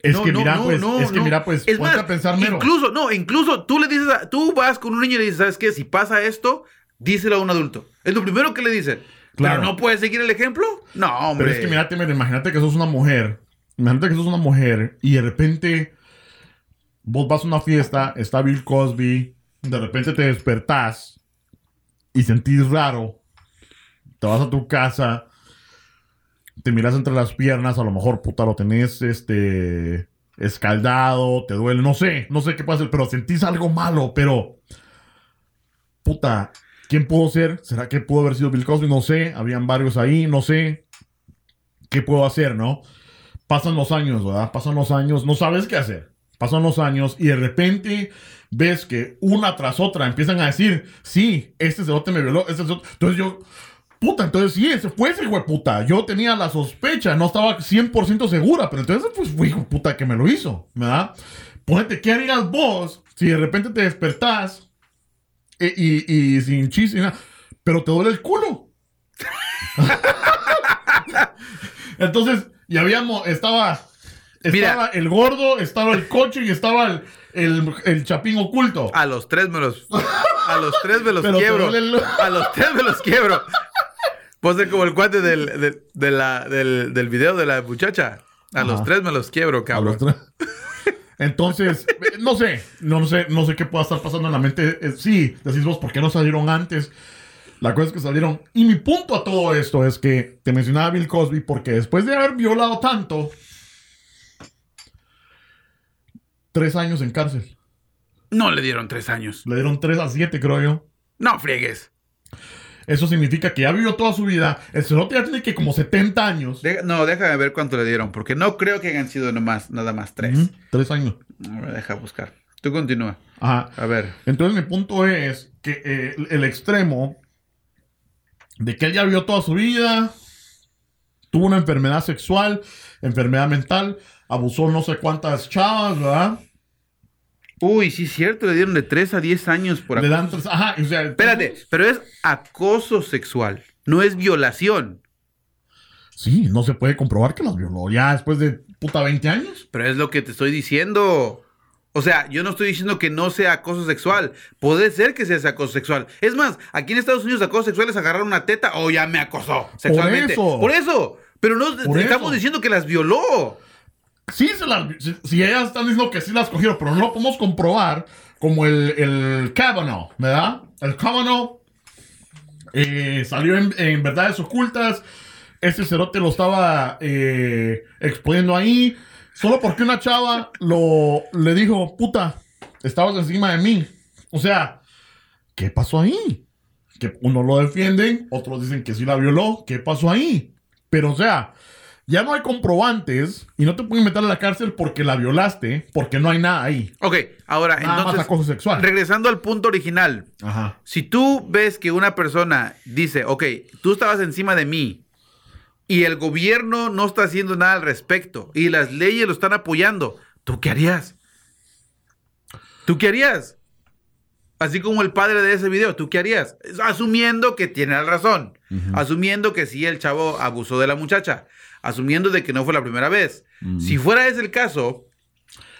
Speaker 1: Es
Speaker 2: No,
Speaker 1: que
Speaker 2: no,
Speaker 1: mira,
Speaker 2: no,
Speaker 1: pues, es que mira, pues,
Speaker 2: Es
Speaker 1: ponte
Speaker 2: más,
Speaker 1: a pensar mero.
Speaker 2: Incluso, no, incluso tú le dices, a- tú vas con un niño y le dices, ¿sabes qué? Si pasa esto, díselo a un adulto. Es lo primero que le dicen.
Speaker 1: Claro.
Speaker 2: Pero no puedes seguir el ejemplo. No, hombre.
Speaker 1: Pero es que mírate, mira, imagínate que sos una mujer. Imagínate que sos una mujer y de repente vos vas a una fiesta, está Bill Cosby, de repente te despertás y sentís raro. Te vas a tu casa, te miras entre las piernas, a lo mejor, puta, lo tenés este escaldado, te duele, no sé, no sé qué ser, pero sentís algo malo, pero puta, ¿quién pudo ser? ¿Será que pudo haber sido Bill Cosby? No sé, habían varios ahí, no sé. ¿Qué puedo hacer, no? Pasan los años, ¿verdad? Pasan los años, no sabes qué hacer. Pasan los años y de repente ves que una tras otra empiezan a decir, sí, este cerote me violó, este cerote. Entonces yo, puta, entonces sí, ese fue ese hijo de puta. Yo tenía la sospecha, no estaba 100% segura, pero entonces pues fue hijo de puta que me lo hizo, ¿verdad? Ponete, ¿qué harías vos si de repente te despertás e- y, y sin chiste, ni nada, pero te duele el culo? Entonces, ya habíamos, estaba,
Speaker 2: Mira.
Speaker 1: estaba el gordo, estaba el coche y estaba el, el, el chapín oculto.
Speaker 2: A los tres me los. A los tres me los
Speaker 1: Pero te
Speaker 2: quiebro.
Speaker 1: duele el-
Speaker 2: A los tres me los quiebro. Puedo ser como el cuate del, del, de la- del, del video de la muchacha. A los tres me los quiebro,
Speaker 1: A
Speaker 2: cabrón.
Speaker 1: los tres. Entonces, no sé, no sé, no sé qué pueda estar pasando en la mente. Eh, Sí, decís vos, ¿por qué no salieron antes? La cosa es que salieron. Y mi punto a todo esto es que te mencionaba Bill Cosby porque después de haber violado tanto, tres años en cárcel.
Speaker 2: No le dieron tres años.
Speaker 1: Le dieron tres a siete, creo yo.
Speaker 2: No friegues.
Speaker 1: Eso significa que ya vivió toda su vida. El cerote ya tiene que como 70 años.
Speaker 2: Deja- no, déjame ver cuánto le dieron, porque no creo que hayan sido nomás, nada más tres.
Speaker 1: Tres años.
Speaker 2: A ver, deja buscar. Tú continúa.
Speaker 1: Ajá.
Speaker 2: A ver.
Speaker 1: Entonces mi punto es que eh, el extremo de que él ya vivió toda su vida, tuvo una enfermedad sexual, enfermedad mental, abusó no sé cuántas chavas, ¿verdad?
Speaker 2: Uy, sí es cierto, le dieron de 3 a 10 años por
Speaker 1: Le
Speaker 2: acoso.
Speaker 1: dan tres- ajá, o sea,
Speaker 2: Espérate, pero es acoso sexual, no es violación.
Speaker 1: Sí, no se puede comprobar que las violó ya después de puta 20 años.
Speaker 2: Pero es lo que te estoy diciendo. O sea, yo no estoy diciendo que no sea acoso sexual. Puede ser que sea ese acoso sexual. Es más, aquí en Estados Unidos acoso sexual es agarrar una teta o ya me acosó sexualmente.
Speaker 1: eso.
Speaker 2: Por eso. Pero no
Speaker 1: Por
Speaker 2: estamos
Speaker 1: eso.
Speaker 2: diciendo que las violó.
Speaker 1: Sí, se las, si, ellas están diciendo que sí las cogieron, pero no lo podemos comprobar como el, el Kavanaugh, ¿verdad? El Kavanaugh eh, salió en, en verdades ocultas. Ese cerote lo estaba eh, exponiendo ahí. Solo porque una chava lo, le dijo, puta, estabas encima de mí. O sea, ¿qué pasó ahí? Que uno lo defienden, otros dicen que sí la violó. ¿Qué pasó ahí? Pero o sea, ya no hay comprobantes y no te pueden meter a la cárcel porque la violaste, porque no hay nada ahí.
Speaker 2: Ok, ahora
Speaker 1: Nada más
Speaker 2: entonces,
Speaker 1: acoso sexual.
Speaker 2: regresando al punto original.
Speaker 1: Ajá.
Speaker 2: Si tú ves que una persona dice, ok, tú estabas encima de mí y el gobierno no está haciendo nada al respecto y las leyes lo están apoyando, ¿tú qué harías? ¿Tú qué harías? Así como el padre de ese video, ¿tú qué harías? Asumiendo que tiene la razón, asumiendo que sí el chavo abusó de la muchacha, asumiendo de que no fue la primera vez. Si fuera ese el caso,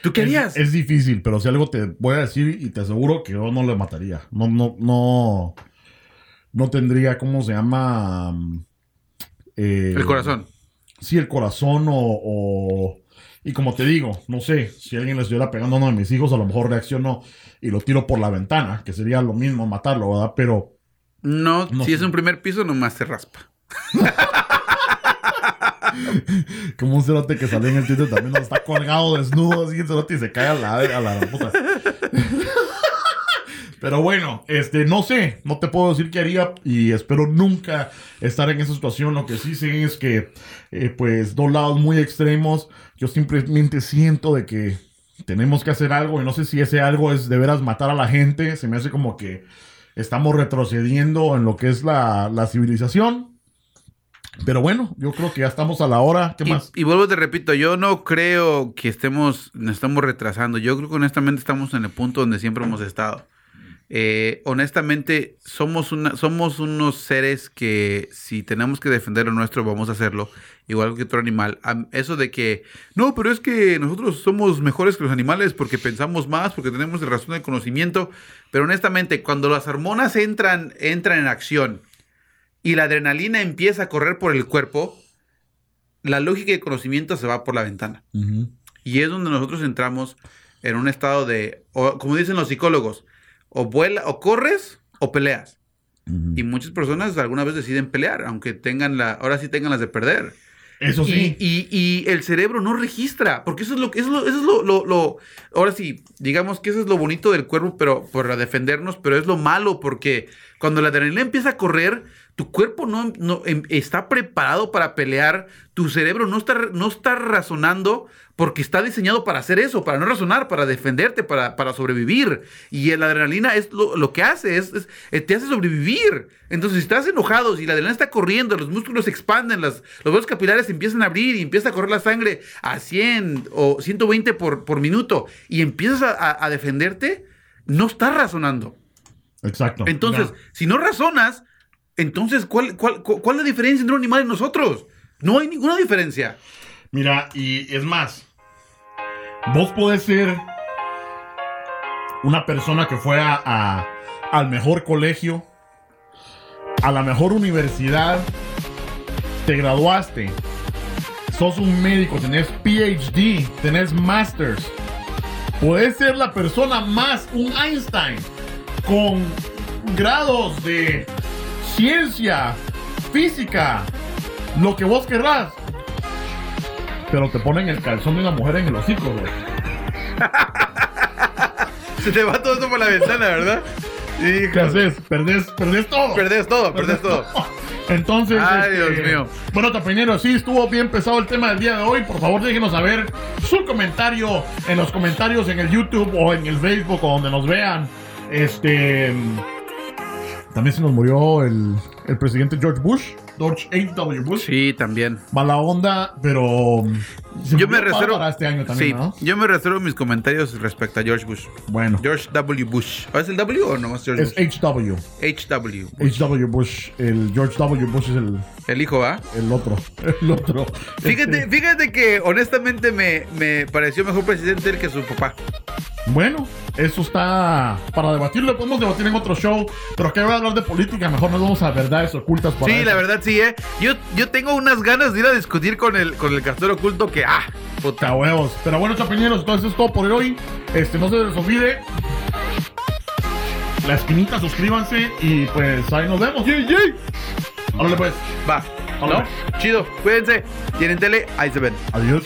Speaker 2: ¿tú qué harías?
Speaker 1: Es, es difícil, pero si algo te voy a decir y te aseguro que yo no le mataría. No, no, no. No tendría, ¿cómo se llama? Eh,
Speaker 2: el corazón.
Speaker 1: Sí, el corazón o, o- Y como te digo, no sé, si alguien le estuviera pegando a uno de mis hijos, a lo mejor reacciono y lo tiro por la ventana, que sería lo mismo matarlo, ¿verdad? Pero
Speaker 2: No,
Speaker 1: No
Speaker 2: si
Speaker 1: sé.
Speaker 2: es un primer piso, nomás se raspa.
Speaker 1: como un cerote que salió en el Twitter también está colgado desnudo así el cerote y se cae a la, a la puta. Pero bueno, este, no sé, no te puedo decir qué haría y espero nunca estar en esa situación. Lo que sí sé es que, eh, pues, dos lados muy extremos. Yo simplemente siento de que tenemos que hacer algo y no sé si ese algo es de veras matar a la gente. Se me hace como que estamos retrocediendo en lo que es la civilización. Pero bueno, yo creo que ya estamos a la hora. ¿Qué más?
Speaker 2: y vuelvo te repito, yo no creo que estemos, nos estamos retrasando. Yo creo que honestamente estamos en el punto donde siempre hemos estado. Eh, honestamente, somos, una, somos unos seres que si tenemos que defender lo nuestro, vamos a hacerlo, igual que otro animal. Eso de que, no, pero es que nosotros somos mejores que los animales porque pensamos más, porque tenemos razón del conocimiento. Pero honestamente, cuando las hormonas entran, entran en acción y la adrenalina empieza a correr por el cuerpo, la lógica y conocimiento se va por la ventana. Y es donde nosotros entramos en un estado de, o, como dicen los psicólogos, o vuela, o corres o peleas. Y muchas personas alguna vez deciden pelear, aunque tengan la, ahora sí tengan las de perder.
Speaker 1: Eso sí.
Speaker 2: Y, y- y el cerebro no registra, porque eso es lo que eso es lo, eso es lo, lo- lo- ahora sí, digamos que eso es lo bonito del cuerpo, pero para defendernos, pero es lo malo, porque cuando la adrenalina empieza a correr, tu cuerpo no, no em- está preparado para pelear, tu cerebro no está, no está razonando porque está diseñado para hacer eso, para no razonar, para defenderte, para, para sobrevivir. Y la adrenalina es lo, lo que hace, es, es- eh, te hace sobrevivir. Entonces, si estás enojado, si la adrenalina está corriendo, los músculos se expanden, las, los vasos capilares se empiezan a abrir y empieza a correr la sangre a 100 o 120 por, por minuto y empiezas a, a- a defenderte, no estás razonando.
Speaker 1: Exacto.
Speaker 2: Entonces, si no razonas, entonces, ¿cuál, cuál, cu- cuál es la diferencia entre un animal y nosotros? No hay ninguna diferencia.
Speaker 1: Mira, y es más, vos podés ser una persona que fue a, a- al mejor colegio, a la mejor universidad, te graduaste, sos un médico, tenés PhD, tenés masters, podés ser la persona más, un Einstein, con grados de ciencia, física, lo que vos querrás. Pero te ponen el calzón de una mujer en el hocico, güey.
Speaker 2: Se te va todo esto por la ventana, ¿verdad?
Speaker 1: ¿Qué haces? Perdés, perdés todo.
Speaker 2: Perdés todo, perdés todo.
Speaker 1: Entonces,
Speaker 2: Ay,
Speaker 1: este,
Speaker 2: Dios mío.
Speaker 1: Bueno, Tapeñero, sí estuvo bien pesado el tema del día de hoy. Por favor, déjenos saber su comentario en los comentarios en el YouTube o en el Facebook o donde nos vean. Este. También se nos murió el, el presidente George Bush, George H.W. Bush.
Speaker 2: Sí, también.
Speaker 1: Mala onda, pero. se
Speaker 2: Yo me reservo.
Speaker 1: para este año también,
Speaker 2: sí,
Speaker 1: ¿no?
Speaker 2: yo me reservo mis comentarios respecto a George Bush.
Speaker 1: Bueno,
Speaker 2: George W. Bush. ¿Es el W o no es George
Speaker 1: es
Speaker 2: Bush?
Speaker 1: H.W.
Speaker 2: HW.
Speaker 1: H.W. Bush. El George W. Bush es el,
Speaker 2: El hijo, ¿ah?
Speaker 1: el otro. El otro.
Speaker 2: Fíjate,
Speaker 1: Este,
Speaker 2: fíjate que honestamente me, me pareció mejor presidente él que su papá.
Speaker 1: Bueno, eso está para debatirlo. Podemos debatir en otro show. Pero que voy a hablar de política. Mejor nos vamos a verdades ocultas. Para
Speaker 2: Sí,
Speaker 1: eso.
Speaker 2: la verdad sí, eh. Yo, yo tengo unas ganas de ir a discutir con el, con el castor oculto que, ah, puta
Speaker 1: huevos. Pero bueno, chapineros, entonces es todo por hoy. Este, no se les olvide. La esquinita, suscríbanse y pues ahí nos vemos. ¡Yay, pues.
Speaker 2: Va. ¿No? Chido, cuídense. Tienen tele, ahí se ven.
Speaker 1: Adiós.